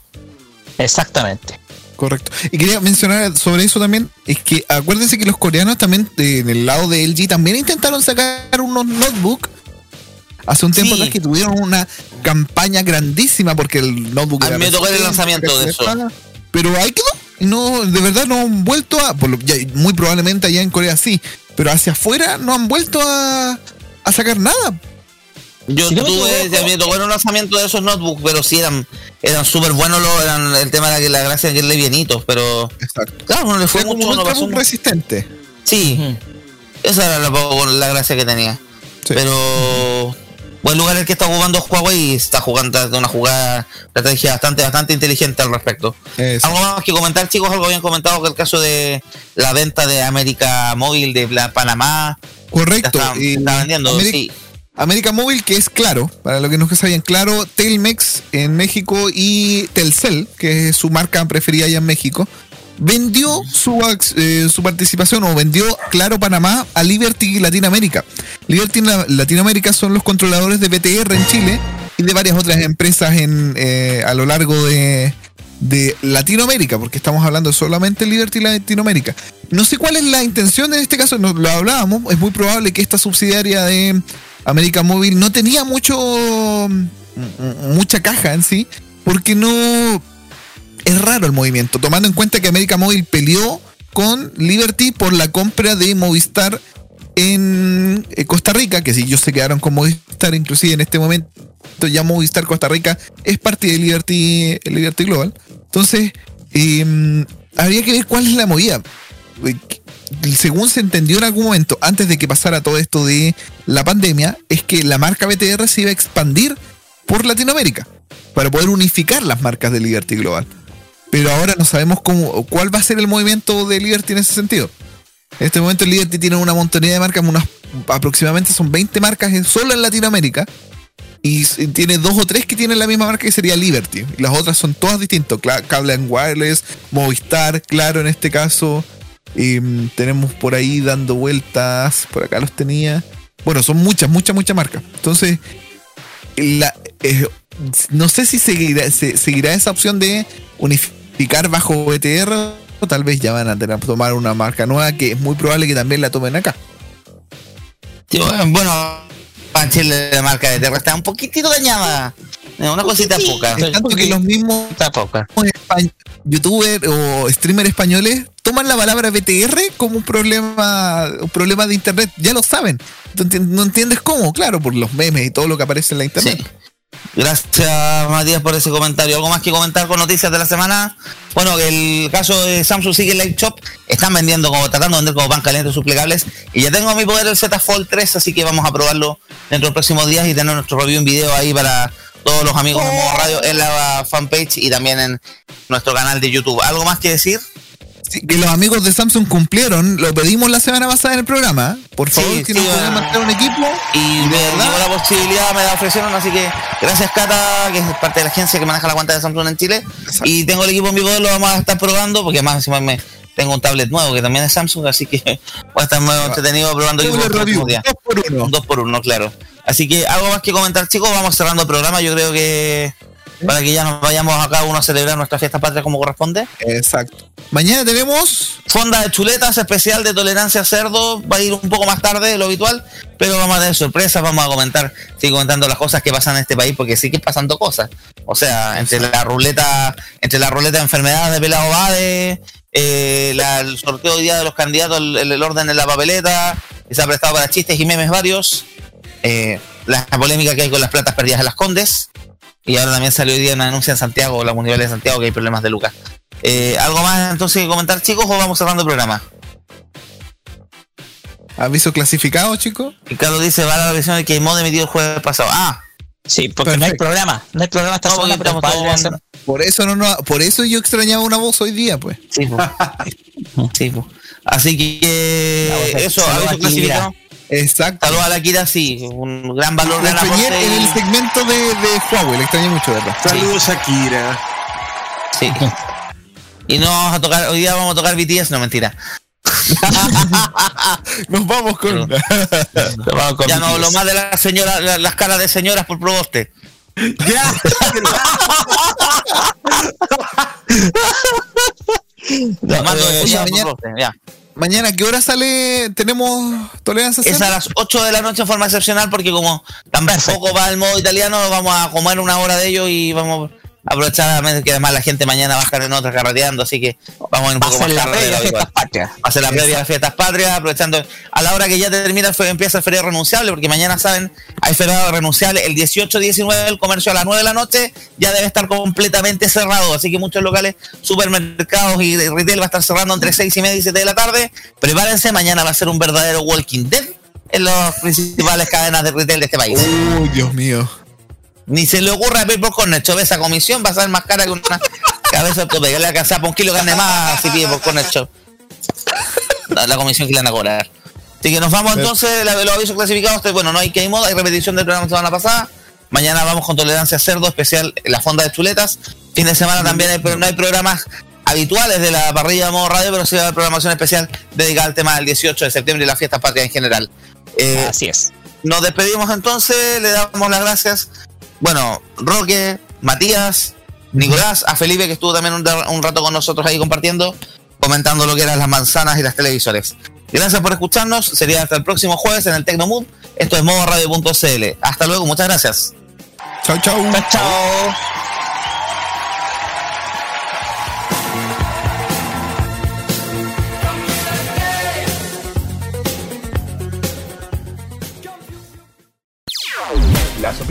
Exactamente. Correcto. Y quería mencionar sobre eso también, es que acuérdense que los coreanos también, eh, en el lado de LG, también intentaron sacar unos notebooks hace un tiempo Sí. atrás que tuvieron una campaña grandísima porque el notebook A mí me tocó el lanzamiento de eso. Pero ahí quedó. no, de verdad no han vuelto a, por lo- ya, muy probablemente allá en Corea sí, pero hacia afuera no han vuelto a, a sacar nada. Yo Si no me tuve, me tocó un lanzamiento de esos notebooks, pero sí eran, eran súper buenos, lo- eran, el tema era que la gracia que le bienitos, pero Exacto. claro, no le fue Fue como mucho, no resistente. Sí, esa era la, la gracia que tenía. Sí. Pero buen lugar el que está jugando Huawei y está jugando de una jugada de estrategia bastante, bastante inteligente al respecto. Eso. Algo más que comentar, chicos, algo habían comentado que el caso de la venta de América Móvil de Panamá Correcto. está, vendiendo, Ameri- sí. América Móvil, que es claro, para los que no sabían, claro, Telmex en México y Telcel, que es su marca preferida allá en México, vendió su, eh, su participación o vendió Claro Panamá a Liberty Latinoamérica. Liberty La- Latinoamérica son los controladores de BTR en Chile y de varias otras empresas en, eh, a lo largo de, de Latinoamérica, porque estamos hablando solamente de Liberty Latinoamérica. No sé cuál es la intención en este caso, no, lo hablábamos, es muy probable que esta subsidiaria de América Móvil no tenía mucho m- mucha caja en sí, porque no es raro el movimiento, tomando en cuenta que América Móvil peleó con Liberty por la compra de Movistar en eh, Costa Rica, que si ellos se quedaron con Movistar, inclusive en este momento ya Movistar Costa Rica es parte de Liberty, Liberty Global. Entonces, eh, habría que ver cuál es la movida. Eh, Según se entendió en algún momento, antes de que pasara todo esto de la pandemia, es que la marca BTR se iba a expandir por Latinoamérica para poder unificar las marcas de Liberty Global. Pero ahora no sabemos cómo, cuál va a ser el movimiento de Liberty en ese sentido. En este momento Liberty tiene una montonía de marcas, unas aproximadamente son 20 marcas en- solo en Latinoamérica. Y s- tiene dos o tres que tienen la misma marca que sería Liberty. Y las otras son todas distintas. Cable and Wireless, Movistar, claro en este caso. Mm, tenemos por ahí dando vueltas. Por acá los tenía. Bueno, son muchas, muchas, muchas marcas. Entonces, la, eh, no sé si seguirá, se- seguirá esa opción de unificar bajo BTR o tal vez ya van a tomar una marca nueva que es muy probable que también la tomen acá. Sí, bueno, Chile la marca de Terra está un poquitito dañada. Eh, Una cosita poca. Es tanto que los mismos poca. youtubers o streamers españoles toman la palabra BTR como un problema, un problema de internet. Ya lo saben. No entiendes cómo, claro, por los memes y todo lo que aparece en la internet. Sí. Gracias Matías por ese comentario. ¿Algo más que comentar con noticias de la semana? Bueno, el caso de Samsung sigue en Live Shop. Están vendiendo como, tratando de vender como pan caliente sus plegables. Y ya tengo a mi poder el Z Fold 3, así que vamos a probarlo dentro de los próximos días y tener nuestro review en video ahí para todos los amigos de Modo Radio en la fanpage y también en nuestro canal de YouTube. ¿Algo más que decir? Sí, que los amigos de Samsung cumplieron, lo pedimos la semana pasada en el programa. Por favor, Sí, que sí, nos puedan bueno. marcar un equipo. Y de me verdad. la posibilidad, me la ofrecieron, así que gracias Cata, que es parte de la agencia que maneja la cuenta de Samsung en Chile. Y tengo el equipo en vivo, lo vamos a estar probando, porque además encima me tengo un tablet nuevo que también es Samsung, así que voy a estar muy entretenido probando equipos dos por uno. Dos por uno, claro. Así que algo más que comentar, chicos, vamos cerrando el programa, yo creo que para que ya nos vayamos a cada uno a celebrar nuestra fiesta patria como corresponde. Exacto. Mañana tenemos Fonda de chuletas especial de tolerancia a cerdo. Va a ir un poco más tarde de lo habitual, pero vamos a tener sorpresas. Vamos a comentar, sigue comentando las cosas que pasan en este país, porque sí que pasando cosas. O sea, entre la ruleta, entre la ruleta de enfermedades de Pelado Bade, eh, la- el sorteo hoy día de los candidatos, el, el orden en la papeleta, que se ha prestado para chistes y memes varios. eh, la polémica que hay con las platas perdidas de las Condes. Y ahora también salió hoy día una denuncia en Santiago, la Municipalidad de Santiago, que hay problemas de Lucas. Eh, ¿Algo más entonces que comentar, chicos, o vamos cerrando el programa? aviso clasificado, chicos. Y Carlos dice, va a la versión de que Mode emitió el jueves pasado. Ah, Sí, porque no hay programa. No hay programa esta No, semana, pero Por eso no, no por eso yo extrañaba una voz hoy día, pues. sí, pues. sí, pues. Así que eso, aviso clasificado. Exacto. Saludos a la Kira, sí, un gran valor, La extrañé aporte. en el segmento de, de Huawei, le extrañé mucho, ¿verdad? Saludos, Shakira. Sí. Y no vamos a tocar, hoy día vamos a tocar BTS, no mentira. Nos vamos con. ya no hablo más de las señoras, la- las caras de señoras por proboste. Ya. De eh, señoras por mañana- proboste, ya. Mañana, ¿qué hora sale? ¿Tenemos tolerancia Es a las 8 de la noche en forma excepcional porque como tampoco va el modo italiano, vamos a comer una hora de ello y vamos aprovechar que además la gente mañana va a estar en otra carreteando, así que vamos a ir un poco más la tarde de previa lo de habitual. fiestas patrias. Va a ser la previa de las fiestas patrias, aprovechando a la hora que ya termina, empieza el feriado renunciable, porque mañana saben, hay feriado renunciable el 18-19, el comercio a las 9 de la noche ya debe estar completamente cerrado, así que muchos locales, supermercados y de retail va a estar cerrando entre 6 y media y 7 de la tarde. Prepárense, mañana va a ser un verdadero Walking Dead en las principales cadenas de retail de este país. Uy, Dios mío. Ni se le ocurra a Paper Corner, Shop. Esa comisión va a ser más cara que una cabeza de tope. Que le alcanza por un kilo carne más si pide por Corner Shop. La, la comisión que le van a cobrar. Así que nos vamos entonces, la, los avisos clasificados. Bueno, no hay que modo, hay repetición del programa de la semana pasada. Mañana vamos con tolerancia a cerdo, especial en la fonda de chuletas. Fin de semana también hay, no hay programas habituales de la parrilla de modo radio, pero sí va a haber programación especial dedicada al tema del 18 de septiembre y las fiestas patrias en general. Eh, Así es. nos despedimos entonces, le damos las gracias. Bueno, Roque, Matías, Nicolás, a Felipe que estuvo también un, un rato con nosotros ahí compartiendo, comentando lo que eran las manzanas y las televisores. Gracias por escucharnos, sería hasta el próximo jueves en el Tecnomood. Esto es modoradio.cl. Hasta luego, muchas gracias. Chau, chau. Chao, chao.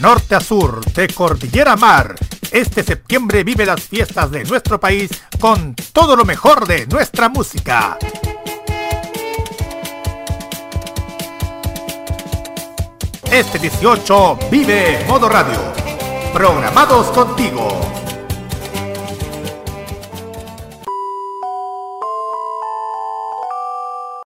norte a sur, de cordillera a mar, este septiembre vive las fiestas de nuestro país con todo lo mejor de nuestra música. Este 18 vive Modo Radio. Programados contigo.